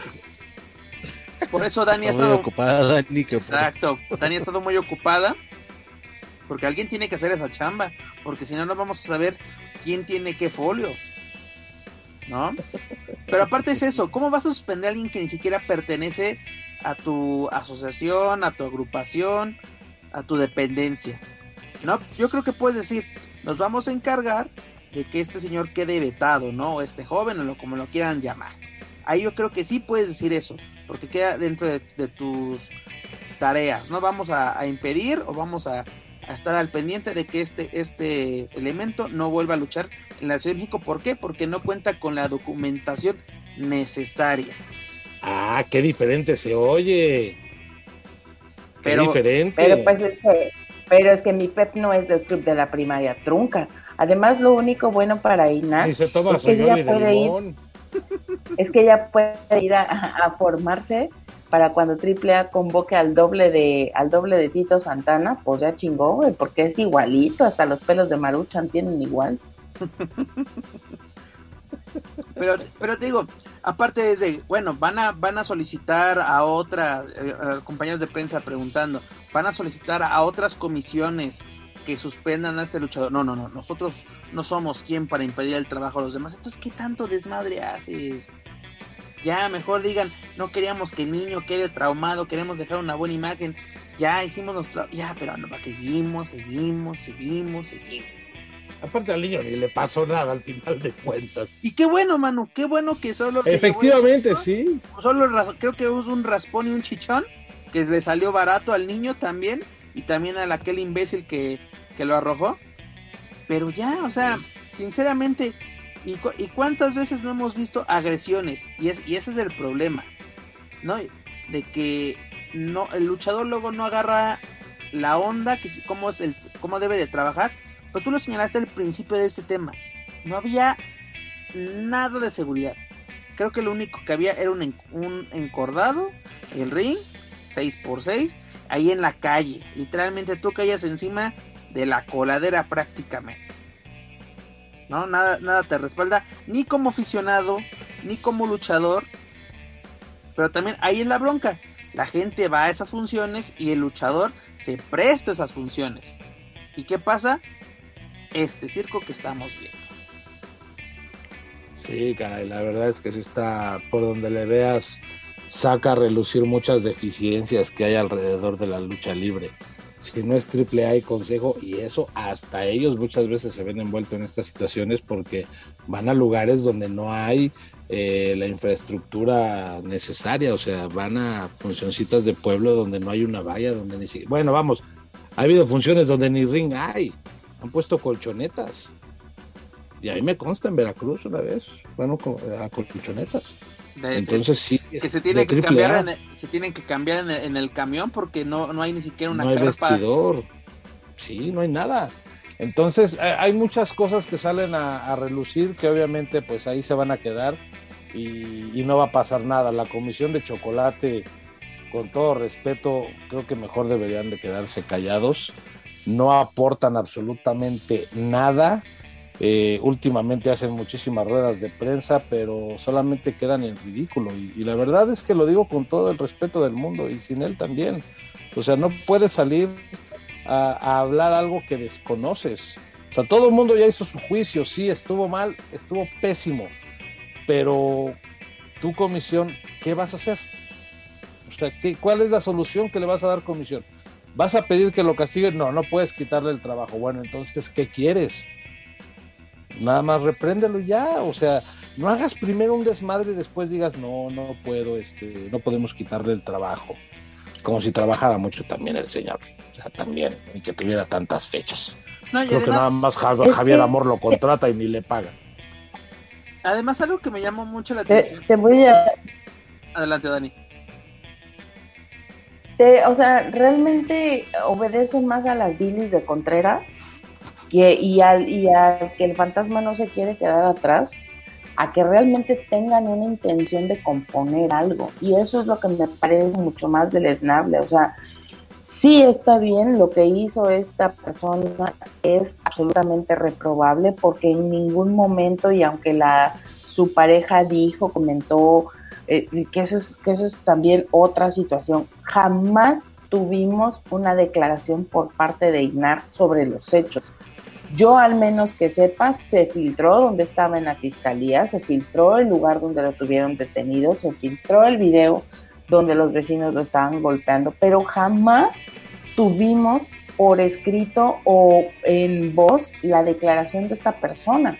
Por eso Dani ha Está estado muy ocupada, Dani. que- Exacto, Dani ha estado muy ocupada porque alguien tiene que hacer esa chamba, porque si no no vamos a saber quién tiene qué folio. ¿No? Pero aparte es eso, ¿cómo vas a suspender a alguien que ni siquiera pertenece a tu asociación, a tu agrupación, a tu dependencia? ¿No? Yo creo que puedes decir, nos vamos a encargar de que este señor quede vetado, ¿no? O este joven o lo, como lo quieran llamar. Ahí yo creo que sí puedes decir eso, porque queda dentro de, de tus tareas, ¿no? Vamos a, a impedir o vamos a, a, estar al pendiente de que este, este elemento no vuelva a luchar en la Ciudad de México. ¿Por qué? Porque no cuenta con la documentación necesaria. Ah, qué diferente se oye. Qué Pero- diferente. Pero pues es que, pero es que mi Pep no es del club de la primaria trunca. Además, lo único bueno para toma es que ella puede ir <laughs> es que ella puede ir a, a formarse para cuando AAA convoque al doble de al doble de Tito Santana, pues ya chingó, güey, porque es igualito, hasta los pelos de Maruchan tienen igual. <laughs> Pero, pero te digo, aparte desde, bueno, van a, van a solicitar a otras, eh, a compañeros de prensa preguntando, van a solicitar a otras comisiones que suspendan a este luchador. No, no, no, nosotros no somos quien para impedir el trabajo a los demás. Entonces, ¿qué tanto desmadre haces? Ya, mejor digan, no queríamos que el niño quede traumado, queremos dejar una buena imagen. Ya hicimos nuestro... Ya, pero no, seguimos, seguimos, seguimos, seguimos. Aparte al niño ni le pasó nada al final de cuentas. Y qué bueno, Manu, qué bueno que solo... Efectivamente, sí. Solo creo que hubo un raspón y un chichón que le salió barato al niño también y también a aquel imbécil que, que lo arrojó. Pero ya, o sea, sinceramente, ¿y, cu- y cuántas veces no hemos visto agresiones? Y, es, y ese es el problema, ¿no? De que no el luchador luego no agarra la onda, que cómo, es el, cómo debe de trabajar. Pero tú lo señalaste al principio de este tema. No había nada de seguridad. Creo que lo único que había era un, un encordado, el ring, 6x6, ahí en la calle. Literalmente tú caías encima de la coladera prácticamente. ¿No? Nada, nada te respalda, ni como aficionado, ni como luchador. Pero también ahí es la bronca. La gente va a esas funciones y el luchador se presta esas funciones. ¿Y qué pasa? Este circo que estamos viendo. Sí, caray, la verdad es que sí está por donde le veas, saca a relucir muchas deficiencias que hay alrededor de la lucha libre. Si no es triple A y consejo, y eso hasta ellos muchas veces se ven envueltos en estas situaciones porque van a lugares donde no hay eh, la infraestructura necesaria, o sea, van a funcioncitas de pueblo donde no hay una valla, donde ni siquiera... Bueno, vamos, ha habido funciones donde ni ring hay, han puesto colchonetas. Y ahí me consta en Veracruz una vez, bueno, con- a colchonetas. De- Entonces sí, que es se tienen de que A. cambiar en el, se tienen que cambiar en el, en el camión porque no, no hay ni siquiera una no hay carpa. vestidor. Sí, no hay nada. Entonces, hay muchas cosas que salen a, relucir que obviamente pues ahí se van a quedar y, no va a pasar nada. La comisión de chocolate, con todo respeto, creo que mejor deberían de quedarse callados. No aportan absolutamente nada. Eh, últimamente hacen muchísimas ruedas de prensa, pero solamente quedan en ridículo. Y, la verdad es que lo digo con todo el respeto del mundo y sin él también. O sea, no puede salir a, hablar algo que desconoces. O sea, todo el mundo ya hizo su juicio, sí, estuvo mal, estuvo pésimo, pero tu comisión, ¿qué vas a hacer? O sea, ¿qué, ¿cuál es la solución que le vas a dar comisión? ¿Vas a pedir que lo castiguen? No, no puedes quitarle el trabajo. Bueno, entonces, ¿qué quieres? Nada más repréndelo ya, o sea, no hagas primero un desmadre y después digas, no, no puedo, este, no podemos quitarle el trabajo como si trabajara mucho también el señor, o sea, también, y que tuviera tantas fechas. Creo que nada más Javier Amor lo contrata y ni le paga. Además, algo que me llamó mucho la atención. Te, voy a. Adelante, Dani. o sea, realmente obedecen más a las bilis de Contreras que, y, al, y al que el fantasma no se quiere quedar atrás a que realmente tengan una intención de componer algo. Y eso es lo que me parece mucho más deleznable. O sea, sí está bien lo que hizo esta persona, es absolutamente reprobable porque en ningún momento, y aunque la su pareja dijo, comentó, eh, que, eso es, que eso es también otra situación, jamás tuvimos una declaración por parte de IGNAR sobre los hechos. Yo al menos que sepa, se filtró donde estaba en la fiscalía, se filtró el lugar donde lo tuvieron detenido, se filtró el video donde los vecinos lo estaban golpeando, pero jamás tuvimos por escrito o en voz la declaración de esta persona.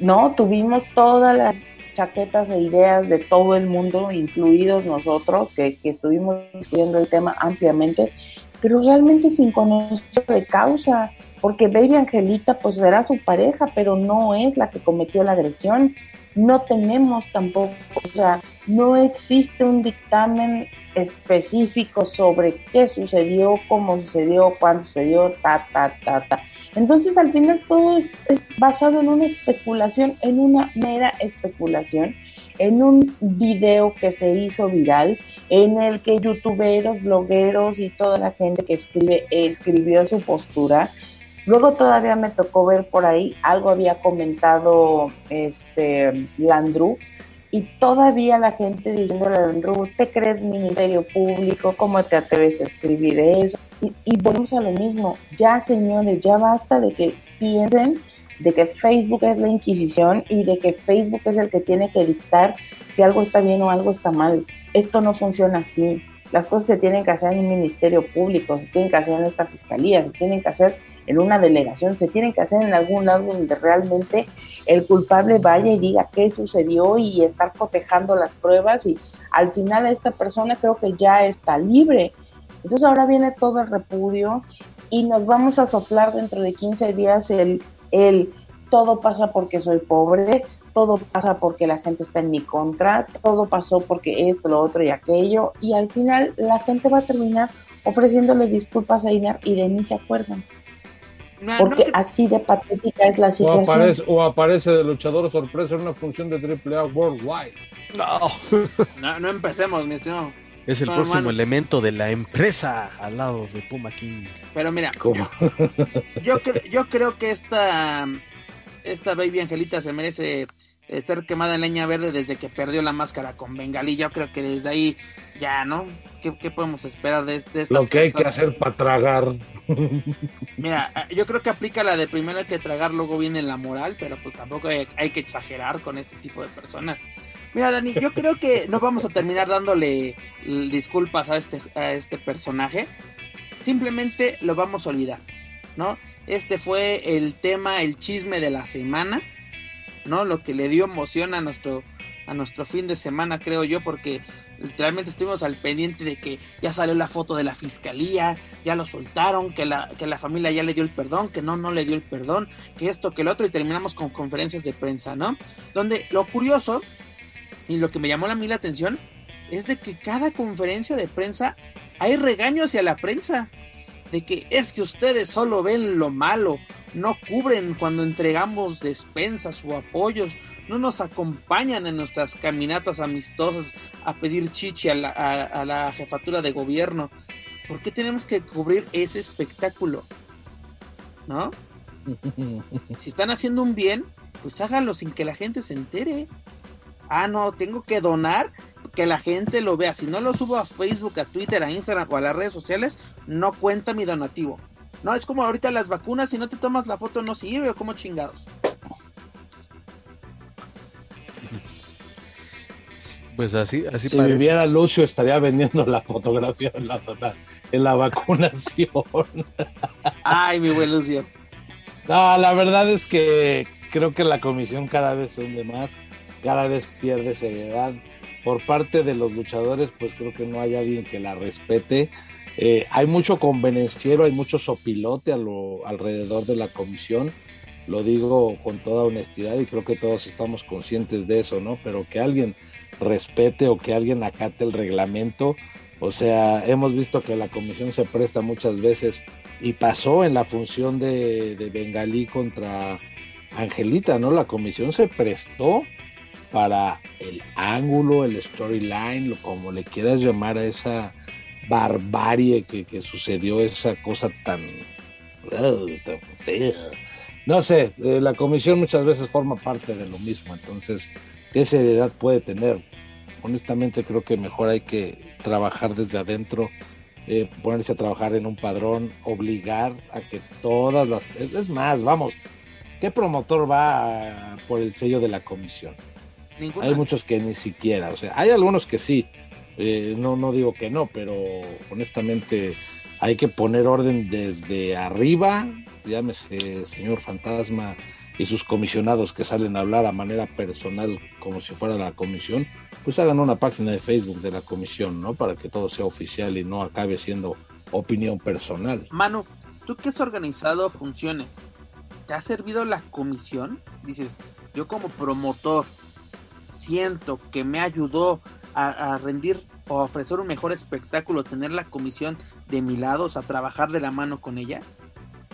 No, tuvimos todas las chaquetas e ideas de todo el mundo, incluidos nosotros, que, que estuvimos discutiendo el tema ampliamente, pero realmente sin conocer de causa porque Baby Angelita pues será su pareja, pero no es la que cometió la agresión. No tenemos tampoco, o sea, no existe un dictamen específico sobre qué sucedió, cómo sucedió, cuándo sucedió, ta, ta, ta, ta. Entonces al final todo es, basado en una especulación, en una mera especulación, en un video que se hizo viral, en el que youtuberos, blogueros y toda la gente que escribe escribió su postura Luego todavía me tocó ver por ahí, algo había comentado este Landru, y todavía la gente diciéndole a Landru, ¿te crees ministerio público? ¿Cómo te atreves a escribir eso? Y, y volvemos a lo mismo, ya señores, ya basta de que piensen de que Facebook es la Inquisición y de que Facebook es el que tiene que dictar si algo está bien o algo está mal. Esto no funciona así. Las cosas se tienen que hacer en un ministerio público, se tienen que hacer en esta fiscalía, se tienen que hacer en una delegación, se tiene que hacer en algún lado donde realmente el culpable vaya y diga qué sucedió y estar cotejando las pruebas y al final esta persona creo que ya está libre. Entonces ahora viene todo el repudio y nos vamos a soplar dentro de 15 días el, el todo pasa porque soy pobre, todo pasa porque la gente está en mi contra, todo pasó porque esto, lo otro y aquello, y al final la gente va a terminar ofreciéndole disculpas a Inar y de mí se acuerdan porque así de patética es la situación. O aparece, o aparece de luchador sorpresa en una función de AAA Worldwide. No. no, empecemos, mi estimado. Es el próximo elemento de la empresa al lado de Puma King. Pero mira, yo, yo creo que esta, esta Baby Angelita se merece ser quemada en leña verde desde que perdió la máscara con Bengalí. Yo creo que desde ahí ya, ¿no? ¿Qué, podemos esperar de, de esta Lo que hay que hacer para tragar. Mira, yo creo que aplica la de primero hay que tragar, luego viene la moral, pero pues tampoco hay, que exagerar con este tipo de personas. Mira, Dani, yo creo que no vamos a terminar dándole disculpas a este, a este personaje. Simplemente lo vamos a olvidar, ¿no? Este fue el tema, el chisme de la semana, ¿no? Lo que le dio emoción a nuestro, a nuestro fin de semana, creo yo, porque literalmente estuvimos al pendiente de que ya salió la foto de la fiscalía, ya lo soltaron, que la, que la familia ya le dio el perdón, que no, no le dio el perdón, que esto, que el otro, y terminamos con conferencias de prensa, ¿no? Donde lo curioso y lo que me llamó a mí la atención es de que cada conferencia de prensa hay regaño hacia la prensa, de que es que ustedes solo ven lo malo, no cubren cuando entregamos despensas o apoyos, no nos acompañan en nuestras caminatas amistosas a pedir chichi a la, a la jefatura de gobierno. ¿Por qué tenemos que cubrir ese espectáculo? ¿No? <laughs> si están haciendo un bien, pues háganlo sin que la gente se entere. Ah, no, tengo que donar que la gente lo vea. Si no lo subo a Facebook, a Twitter, a Instagram o a las redes sociales, no cuenta mi donativo. No, es como ahorita las vacunas, si no te tomas la foto no sirve o como chingados. Pues así, así si viviera Lucio estaría vendiendo la fotografía en la, en la vacunación. Ay, mi buen Lucio. No, la verdad es que creo que la comisión cada vez se hunde más, cada vez pierde seriedad. Por parte de los luchadores, pues creo que no hay alguien que la respete. Eh, hay mucho convenenciero, hay mucho sopilote a lo, alrededor de la comisión. Lo digo con toda honestidad y creo que todos estamos conscientes de eso, ¿no? Pero que alguien respete o que alguien acate el reglamento. O sea, hemos visto que la comisión se presta muchas veces y pasó en la función de, de Bengalí contra Angelita, ¿no? La comisión se prestó para el ángulo, el storyline, como le quieras llamar a esa barbarie que, sucedió, esa cosa tan, fea. No sé, eh, la comisión muchas veces forma parte de lo mismo, entonces, ¿qué seriedad puede tener? Honestamente creo que mejor hay que trabajar desde adentro, eh, ponerse a trabajar en un padrón, obligar a que todas las... Es más, vamos, ¿qué promotor va por el sello de la comisión? Hay muchos que ni siquiera, o sea, hay algunos que sí, eh, no, no digo que no, pero honestamente hay que poner orden desde arriba, llámese señor fantasma y sus comisionados que salen a hablar a manera personal como si fuera la comisión, pues hagan una página de Facebook de la comisión, ¿no? Para que todo sea oficial y no acabe siendo opinión personal. Manu, tú que has organizado funciones, ¿te ha servido la comisión? Dices, yo como promotor siento que me ayudó a, rendir o ofrecer un mejor espectáculo, tener la comisión de mi lado, o sea, trabajar de la mano con ella?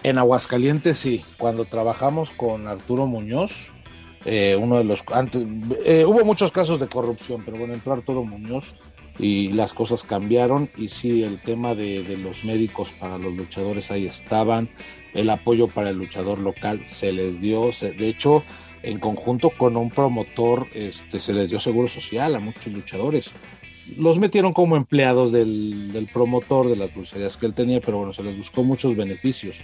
En Aguascalientes sí, cuando trabajamos con Arturo Muñoz, eh, uno de los antes eh, hubo muchos casos de corrupción, pero bueno, entró Arturo Muñoz y las cosas cambiaron y sí, el tema de, de los médicos para los luchadores ahí estaban, el apoyo para el luchador local se les dio, de hecho, en conjunto con un promotor, este, se les dio seguro social a muchos luchadores. Los metieron como empleados del, promotor de las dulcerías que él tenía, pero bueno, se les buscó muchos beneficios.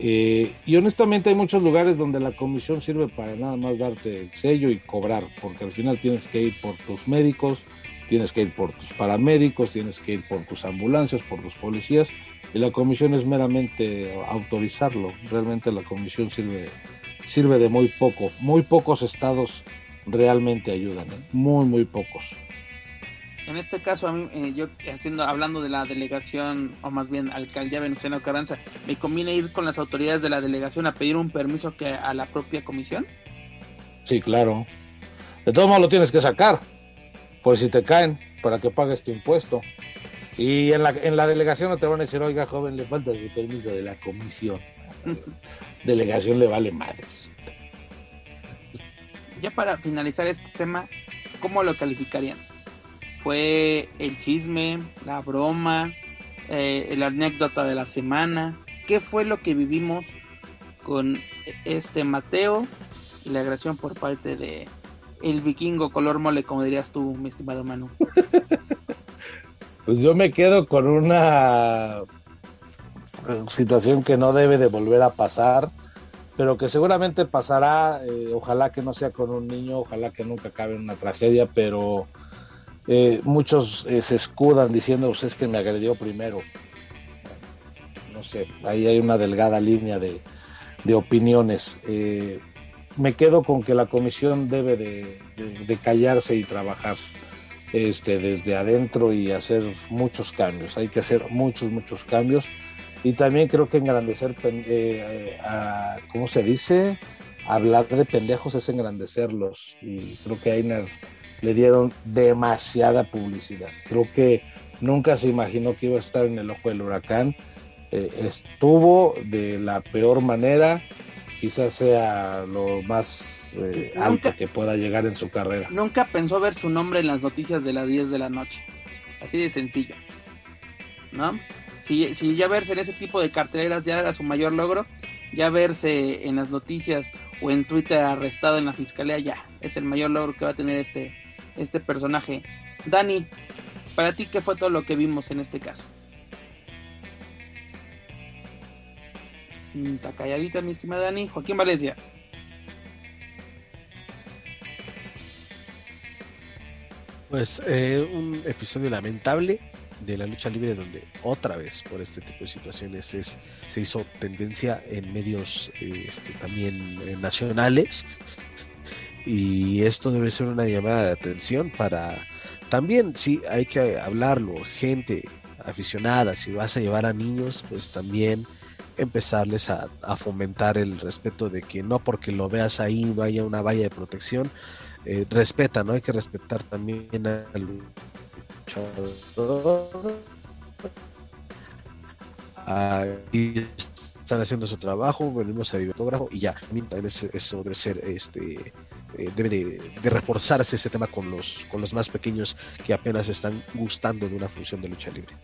Eh, y honestamente hay muchos lugares donde la comisión sirve para nada más darte el sello y cobrar, porque al final tienes que ir por tus médicos, tienes que ir por tus paramédicos, tienes que ir por tus ambulancias, por tus policías, y la comisión es meramente autorizarlo. Realmente la comisión sirve sirve de muy poco. Muy pocos estados realmente ayudan, ¿eh? muy, muy pocos. En este caso, a mí, eh, yo haciendo, hablando de la delegación, o más bien alcaldía Venustiano Carranza, ¿me conviene ir con las autoridades de la delegación a pedir un permiso que a la propia comisión? Sí, claro. De todos modos lo tienes que sacar, por si te caen, para que pagues tu impuesto. Y en la, en la delegación no te van a decir, oiga, joven, le falta su permiso de la comisión. <laughs> delegación le vale madres. Ya para finalizar este tema, ¿cómo lo calificarían? ¿Fue el chisme, la broma, eh, la anécdota de la semana? ¿Qué fue lo que vivimos con este Mateo y la agresión por parte de el vikingo color mole, como dirías tú, mi estimado Manu? <laughs> Pues yo me quedo con una situación que no debe de volver a pasar, pero que seguramente pasará, eh, ojalá que no sea con un niño, ojalá que nunca acabe una tragedia, pero eh, muchos eh, se escudan diciendo, usted pues es que me agredió primero. No sé, ahí hay una delgada línea de, de opiniones. me quedo con que la comisión debe de, de callarse y trabajar este, desde adentro y hacer muchos cambios. Hay que hacer muchos, muchos cambios y también creo que engrandecer, eh, a, ¿cómo se dice? Hablar de pendejos es engrandecerlos. Y creo que a le dieron demasiada publicidad. Creo que nunca se imaginó que iba a estar en el ojo del huracán. Eh, estuvo de la peor manera. quizás sea lo más eh, alto que pueda llegar en su carrera. Nunca pensó ver su nombre en las noticias de las 10 de la noche. Así de sencillo. ¿No? Si, si ya verse en ese tipo de carteleras ya era su mayor logro, ya verse en las noticias o en Twitter arrestado en la fiscalía ya es el mayor logro que va a tener este, este personaje. Dani, para ti, ¿qué fue todo lo que vimos en este caso? Está calladita, mi estimada Dani. Joaquín Valencia. Pues eh, un episodio lamentable de la lucha libre donde otra vez por este tipo de situaciones es, se hizo tendencia en medios este, también eh, nacionales. Y esto debe ser una llamada de atención para también sí hay que hablarlo gente aficionada si vas a llevar a niños pues también empezarles a, fomentar el respeto de que no porque lo veas ahí no haya una valla de protección eh, respeta no hay que respetar también al están haciendo su trabajo, venimos a fotógrafo y ya. Eso debe ser, este, eh, debe de, reforzarse ese tema con los, con los más pequeños que apenas están gustando de una función de lucha libre.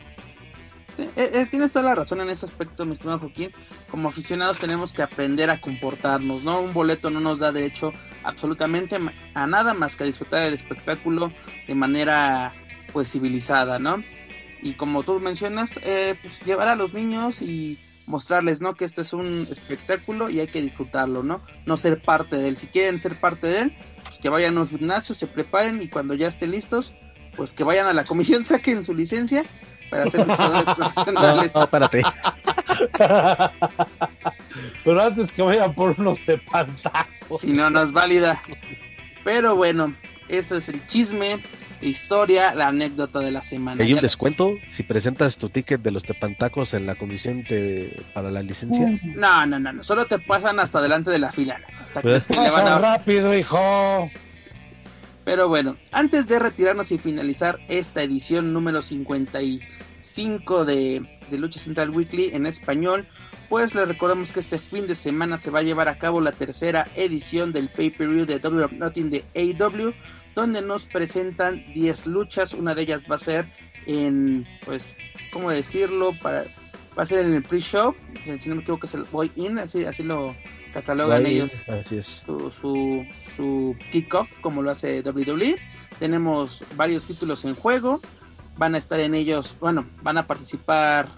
Eh, eh, tienes toda la razón en ese aspecto, mi estimado Joaquín. Como aficionados tenemos que aprender a comportarnos, ¿no? Un boleto no nos da derecho absolutamente a nada más que a disfrutar el espectáculo de manera pues civilizada, ¿no? Y como tú mencionas, eh, pues llevar a los niños y mostrarles, ¿no? Que este es un espectáculo y hay que disfrutarlo, ¿no? No ser parte de él. Si quieren ser parte de él, pues que vayan a un gimnasio, se preparen y cuando ya estén listos, pues que vayan a la comisión, <laughs> saquen su licencia para ser luchadores <laughs> profesionales. No, espérate. <laughs> Pero antes que vayan por unos tepantacos. Si no, no es válida. Pero bueno, este es el chisme historia, la anécdota de la semana. ¿Hay un descuento si presentas tu ticket de los tepantacos en la comisión para la licencia? No, no, no, no, solo te pasan hasta delante de la fila. Hasta que, a... rápido, hijo. Pero bueno, antes de retirarnos y finalizar esta edición número 55 de, de Lucha Central Weekly en español, pues les recordamos que este fin de semana se va a llevar a cabo la tercera edición del pay-per-view de W Nothing de AW donde nos presentan 10 luchas. Una de ellas va a ser en, pues, ¿cómo decirlo? Para, va a ser en el pre-show, si no me equivoco es el Boy In, así, así lo catalogan ellos. así es. Su, su, su kickoff, como lo hace WWE. Tenemos varios títulos en juego. Van a estar en ellos, bueno, van a participar.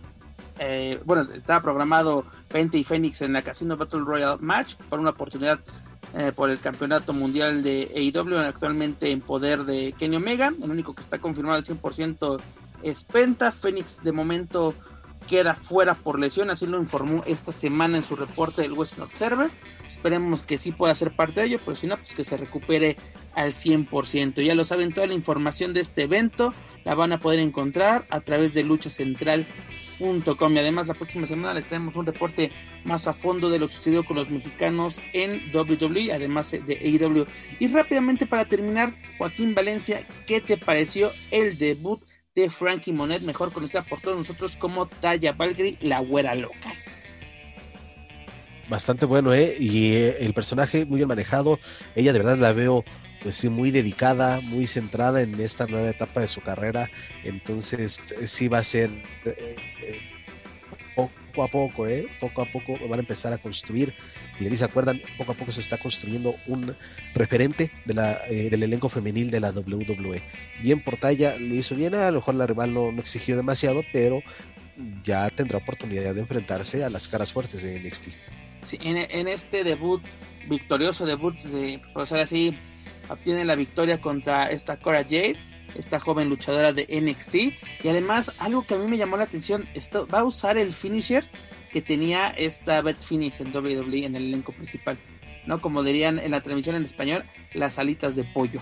Eh, bueno, estaba programado Pente y Phoenix en la Casino Battle Royale Match por una oportunidad eh, por el campeonato mundial de AEW, actualmente en poder de Kenny Omega. El único que está confirmado al 100% es Penta. Fénix de momento queda fuera por lesión, así lo informó esta semana en su reporte del Western Observer. Esperemos que sí pueda ser parte de ello, pero si no, pues que se recupere al 100%. Ya lo saben, toda la información de este evento la van a poder encontrar a través de Lucha Central y además la próxima semana les traemos un reporte más a fondo de lo sucedido con los mexicanos en WWE, además de AEW. Y rápidamente para terminar, Joaquín Valencia, ¿qué te pareció el debut de Frankie Monet, mejor conocida por todos nosotros como Taya Valkyrie, la güera loca? Bastante bueno, ¿eh? Y eh, el personaje muy bien manejado. Ella de verdad la veo pues sí, muy dedicada, muy centrada en esta nueva etapa de su carrera. Entonces, eh, sí va a ser eh, poco a poco, ¿eh? Poco a poco van a empezar a construir. Y de se acuerdan, poco a poco se está construyendo un referente la, del elenco femenil de la WWE. Bien por talla, lo hizo bien, a lo mejor la rival no, exigió demasiado, pero ya tendrá oportunidad de enfrentarse a las caras fuertes de NXT. Sí, en, este debut, victorioso debut, de, por ser así, obtiene la victoria contra esta Cora Jade, esta joven luchadora de NXT. Y además, algo que a mí me llamó la atención, esto, va a usar el finisher que tenía esta Beth Finish en WWE en el elenco principal. ¿no? Como dirían en la transmisión en español, las alitas de pollo.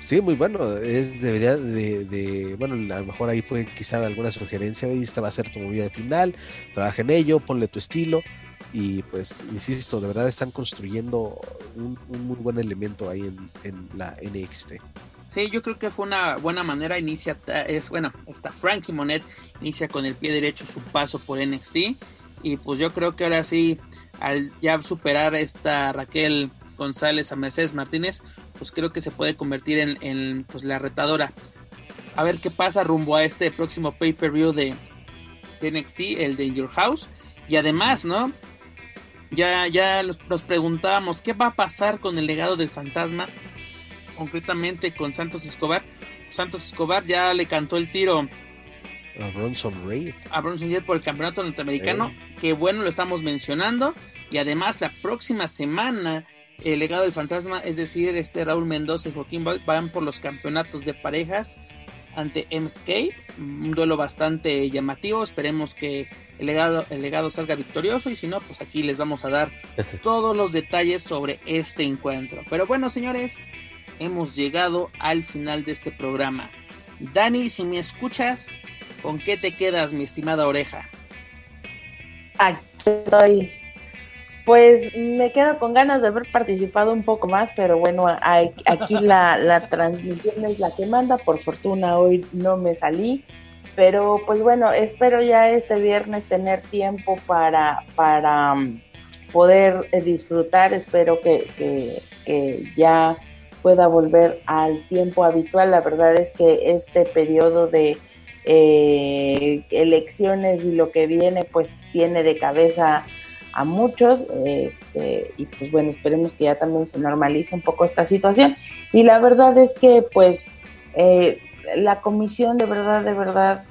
Sí, muy bueno. Es debería de, bueno, a lo mejor ahí puede quizá alguna sugerencia. Esta va a ser tu movida de final. Trabaja en ello, ponle tu estilo y pues insisto, de verdad están construyendo un, muy buen elemento ahí en, la NXT. Sí, yo creo que fue una buena manera. Inicia, es bueno, está Frankie Monet inicia con el pie derecho su paso por NXT Y pues yo creo que ahora sí, al ya superar esta Raquel González a Mercedes Martínez, pues creo que se puede convertir en, en pues, la retadora. A ver qué pasa rumbo a este próximo pay-per-view de, de NXT, el de Your House. Y además, ¿no? Ya, ya nos preguntábamos qué va a pasar con el legado del fantasma, concretamente con Santos Escobar. Santos Escobar ya le cantó el tiro a Bronson Reed. A Bronson Reed por el campeonato norteamericano. Que bueno, lo estamos mencionando. Y además, la próxima semana, el legado del fantasma, es decir, este Raúl Mendoza y Joaquín van por los campeonatos de parejas ante MSK. Un duelo bastante llamativo. Esperemos que el legado, el legado salga victorioso. Y si no, pues aquí les vamos a dar <laughs> todos los detalles sobre este encuentro. Pero bueno, señores, hemos llegado al final de este programa. Dani, si me escuchas, ¿con qué te quedas, mi estimada oreja? Aquí estoy. Pues me quedo con ganas de haber participado un poco más, pero bueno, aquí <laughs> la, la transmisión es la que manda. Por fortuna hoy no me salí, pero pues bueno, espero ya este viernes tener tiempo para, para um, poder eh, disfrutar. Espero que, que, que ya pueda volver al tiempo habitual. La verdad es que este periodo de eh, elecciones y lo que viene, pues tiene de cabeza a muchos. Este, y pues bueno, esperemos que ya también se normalice un poco esta situación. Y la verdad es que, pues, eh, la comisión de verdad, de verdad,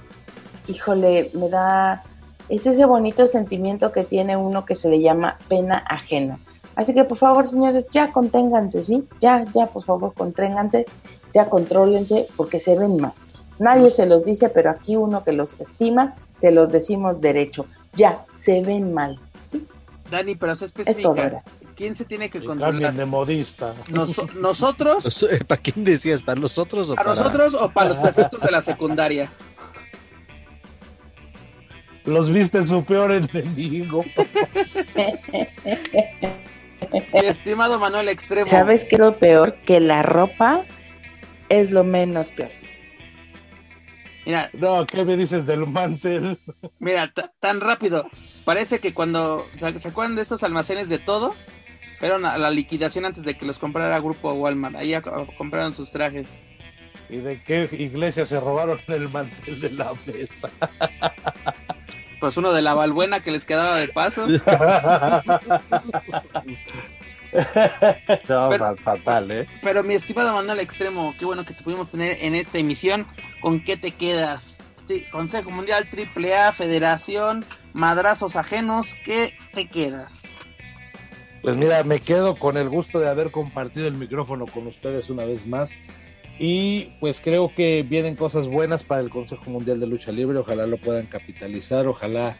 híjole, me da. Es ese bonito sentimiento que tiene uno que se le llama pena ajena Así que por favor, señores, ya conténganse, ¿sí? Ya, ya, por favor, conténganse, ya contrólense, porque se ven mal. Nadie se los dice, pero aquí uno que los estima, se los decimos derecho. Ya, se ven mal. ¿sí? Dani, pero se especifica. ¿Quién se tiene que controlar? de modista. ¿Nosotros? <laughs> ¿Para quién decías? ¿Para nosotros o para... nosotros o para los <laughs> prefectos de la secundaria? Los viste su peor enemigo. <laughs> <laughs> estimado Manuel Extremo. ¿Sabes qué es lo peor? Que la ropa es lo menos peor. Mira, no, ¿qué me dices del mantel? Mira, tan rápido. Parece que cuando se acuerdan de estos almacenes de todo, fueron a la liquidación antes de que los comprara Grupo Walmart. Ahí compraron sus trajes. ¿Y de qué iglesia se robaron el mantel de la mesa? <laughs> Pues uno de la Valbuena que les quedaba de paso. <laughs> no, fatal, ¿eh? Pero mi estimado Manuel Extremo, qué bueno que te pudimos tener en esta emisión. ¿Con qué te quedas? Consejo Mundial, AAA, Federación, Madrazos Ajenos, ¿qué te quedas? Pues mira, me quedo con el gusto de haber compartido el micrófono con ustedes una vez más. Y pues creo que vienen cosas buenas para el Consejo Mundial de Lucha Libre. Ojalá lo puedan capitalizar, ojalá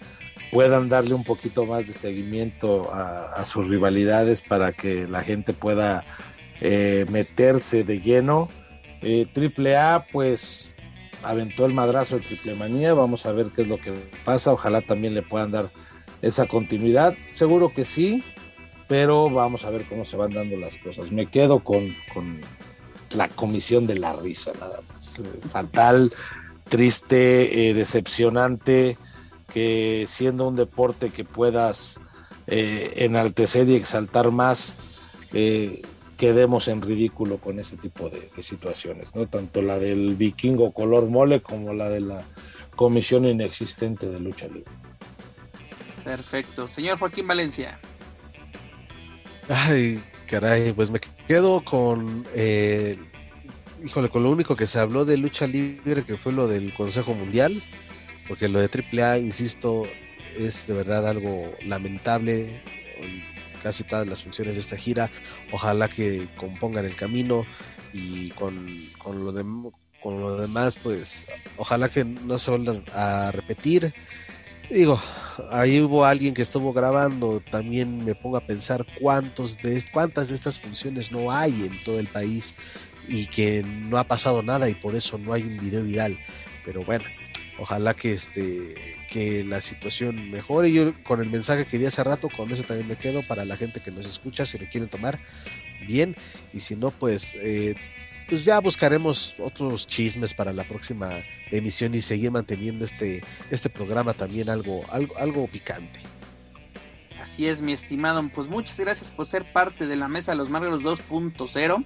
puedan darle un poquito más de seguimiento a, sus rivalidades para que la gente pueda eh, meterse de lleno. Eh, Triple A, pues aventó el madrazo de Triple Manía. Vamos a ver qué es lo que pasa. Ojalá también le puedan dar esa continuidad. Seguro que sí, pero vamos a ver cómo se van dando las cosas. Me quedo con, con la comisión de la risa, nada más. Fatal, triste, eh, decepcionante, que siendo un deporte que puedas eh, enaltecer y exaltar más, eh, quedemos en ridículo con ese tipo de, situaciones, ¿no? Tanto la del vikingo color mole como la de la comisión inexistente de lucha libre. Perfecto. Señor Joaquín Valencia. Ay, caray, pues me quedo con, eh, híjole, con lo único que se habló de lucha libre, que fue lo del Consejo Mundial, porque lo de AAA, insisto, es de verdad algo lamentable. Casi todas las funciones de esta gira, ojalá que compongan el camino y con, con, lo, de, con lo demás, pues ojalá que no se vuelvan a repetir digo, ahí hubo alguien que estuvo grabando, también me pongo a pensar cuántos de cuántas de estas funciones no hay en todo el país y que no ha pasado nada y por eso no hay un video viral. Pero bueno, ojalá que este que la situación mejore. Yo con el mensaje que di hace rato, con eso también me quedo para la gente que nos escucha, si lo quieren tomar bien y si no, pues eh, pues ya buscaremos otros chismes para la próxima emisión y seguir manteniendo este, este programa también algo, algo, algo picante. Así es, mi estimado. Pues muchas gracias por ser parte de la mesa de los Márgaros 2.0.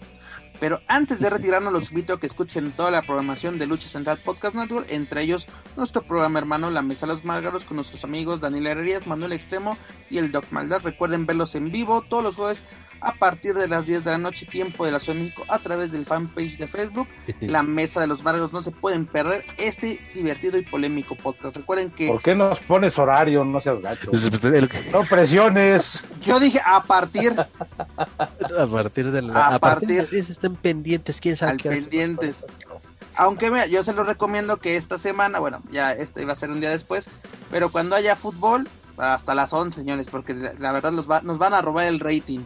Pero antes de retirarnos, los invito a que escuchen toda la programación de Lucha Central Podcast Network, entre ellos nuestro programa hermano La Mesa de los Márgaros con nuestros amigos Daniel Herrerías, Manuel Extremo y el Doc Maldad. Recuerden verlos en vivo todos los jueves a partir de las 10 de la noche, tiempo de la Ciudad de México, a través del fanpage de Facebook, <laughs> La Mesa de los Márgaros. No se pueden perder este divertido y polémico podcast. Recuerden que. ¿Por qué nos pones horario? No seas gacho. No presiones. Yo dije a partir. a partir de la. A, partir, de estén pendientes, quién sabe. Al pendientes. Aunque mira, yo se los recomiendo que esta semana, bueno, ya este iba a ser un día después, pero cuando haya fútbol, hasta las 11, señores, porque la, verdad nos, va, nos van a robar el rating.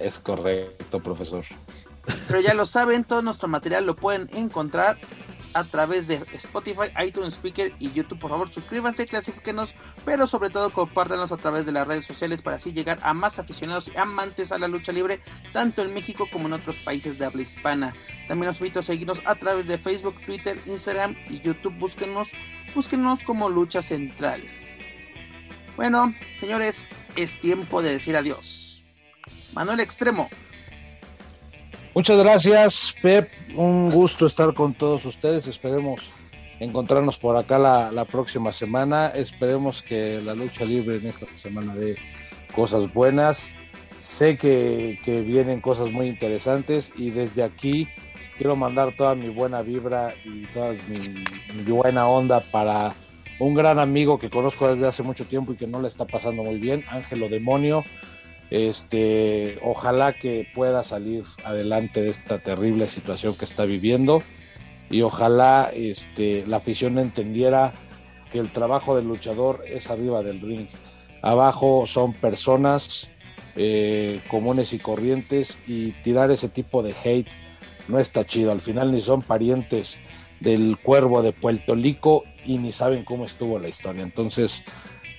Es correcto, profesor. Pero ya lo saben, todo nuestro material lo pueden encontrar a través de Spotify, iTunes Speaker y YouTube. Por favor, suscríbanse, clasifíquenos, pero sobre todo compártanos a través de las redes sociales para así llegar a más aficionados y amantes a la lucha libre, tanto en México como en otros países de habla hispana. También los invito a seguirnos a través de Facebook, Twitter, Instagram y YouTube. Búsquenos, búsquenos como Lucha Central. Bueno, señores, es tiempo de decir adiós. Manuel Extremo. Muchas gracias, Pep. Un gusto estar con todos ustedes. Esperemos encontrarnos por acá la, próxima semana. Esperemos que la lucha libre en esta semana dé cosas buenas. Sé que, vienen cosas muy interesantes y desde aquí quiero mandar toda mi buena vibra y toda mi, mi buena onda para un gran amigo que conozco desde hace mucho tiempo y que no le está pasando muy bien, Ángelo Demonio este, ojalá que pueda salir adelante de esta terrible situación que está viviendo y ojalá este, la afición entendiera que el trabajo del luchador es arriba del ring. Abajo son personas eh, comunes y corrientes y tirar ese tipo de hate no está chido. Al final ni son parientes del cuervo de Puerto Rico y ni saben cómo estuvo la historia. Entonces,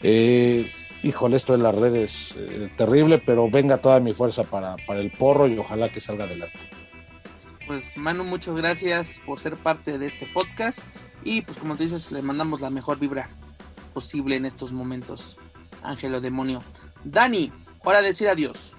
eh, híjole, esto de las redes eh, terrible, pero venga toda mi fuerza para, para el porro y ojalá que salga adelante. Pues Manu, muchas gracias por ser parte de este podcast y pues como tú dices, le mandamos la mejor vibra posible en estos momentos. Ángelo Demonio. Dani, hora de decir adiós.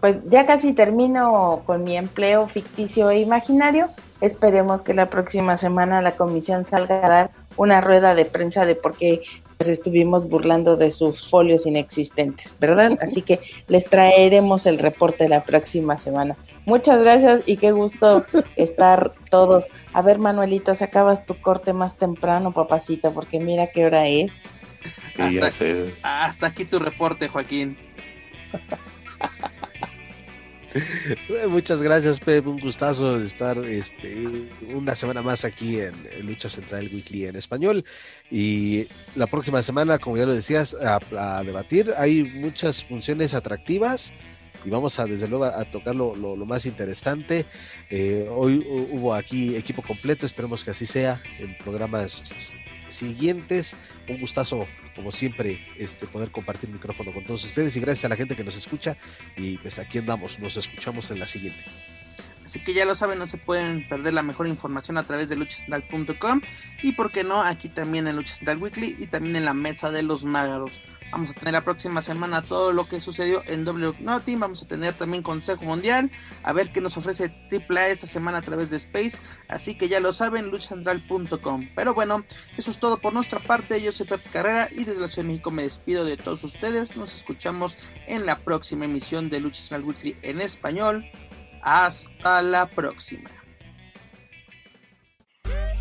Pues ya casi termino con mi empleo ficticio e imaginario. Esperemos que la próxima semana la comisión salga a dar una rueda de prensa de por qué pues estuvimos burlando de sus folios inexistentes, ¿verdad? Así que les traeremos el reporte la próxima semana. Muchas gracias y qué gusto <laughs> estar todos. A ver, Manuelito, se acabas tu corte más temprano, papacito, porque mira qué hora es. Hasta, hasta aquí tu reporte, Joaquín. <laughs> Muchas gracias, Pep. Un gustazo estar este, una semana más aquí en, Lucha Central Weekly en español. Y la próxima semana, como ya lo decías, a, debatir. Hay muchas funciones atractivas y vamos a desde luego a tocar lo, más interesante. Eh, hoy hubo aquí equipo completo, esperemos que así sea en programas siguientes. Un gustazo, como siempre, este, poder compartir micrófono con todos ustedes y gracias a la gente que nos escucha. Y pues aquí andamos, nos escuchamos en la siguiente. Así que ya lo saben, no se pueden perder la mejor información a través de luchacentral.com y por qué no, aquí también en Lucha Weekly y también en la mesa de los mágaros. Vamos a tener la próxima semana todo lo que sucedió en W Nothing. Vamos a tener también Consejo Mundial. A ver qué nos ofrece AAA esta semana a través de Space. Así que ya lo saben, luchacentral.com. Pero bueno, eso es todo por nuestra parte. Yo soy Pep Carrera y desde la Ciudad de México me despido de todos ustedes. Nos escuchamos en la próxima emisión de Lucha Central Weekly en español. Hasta la próxima.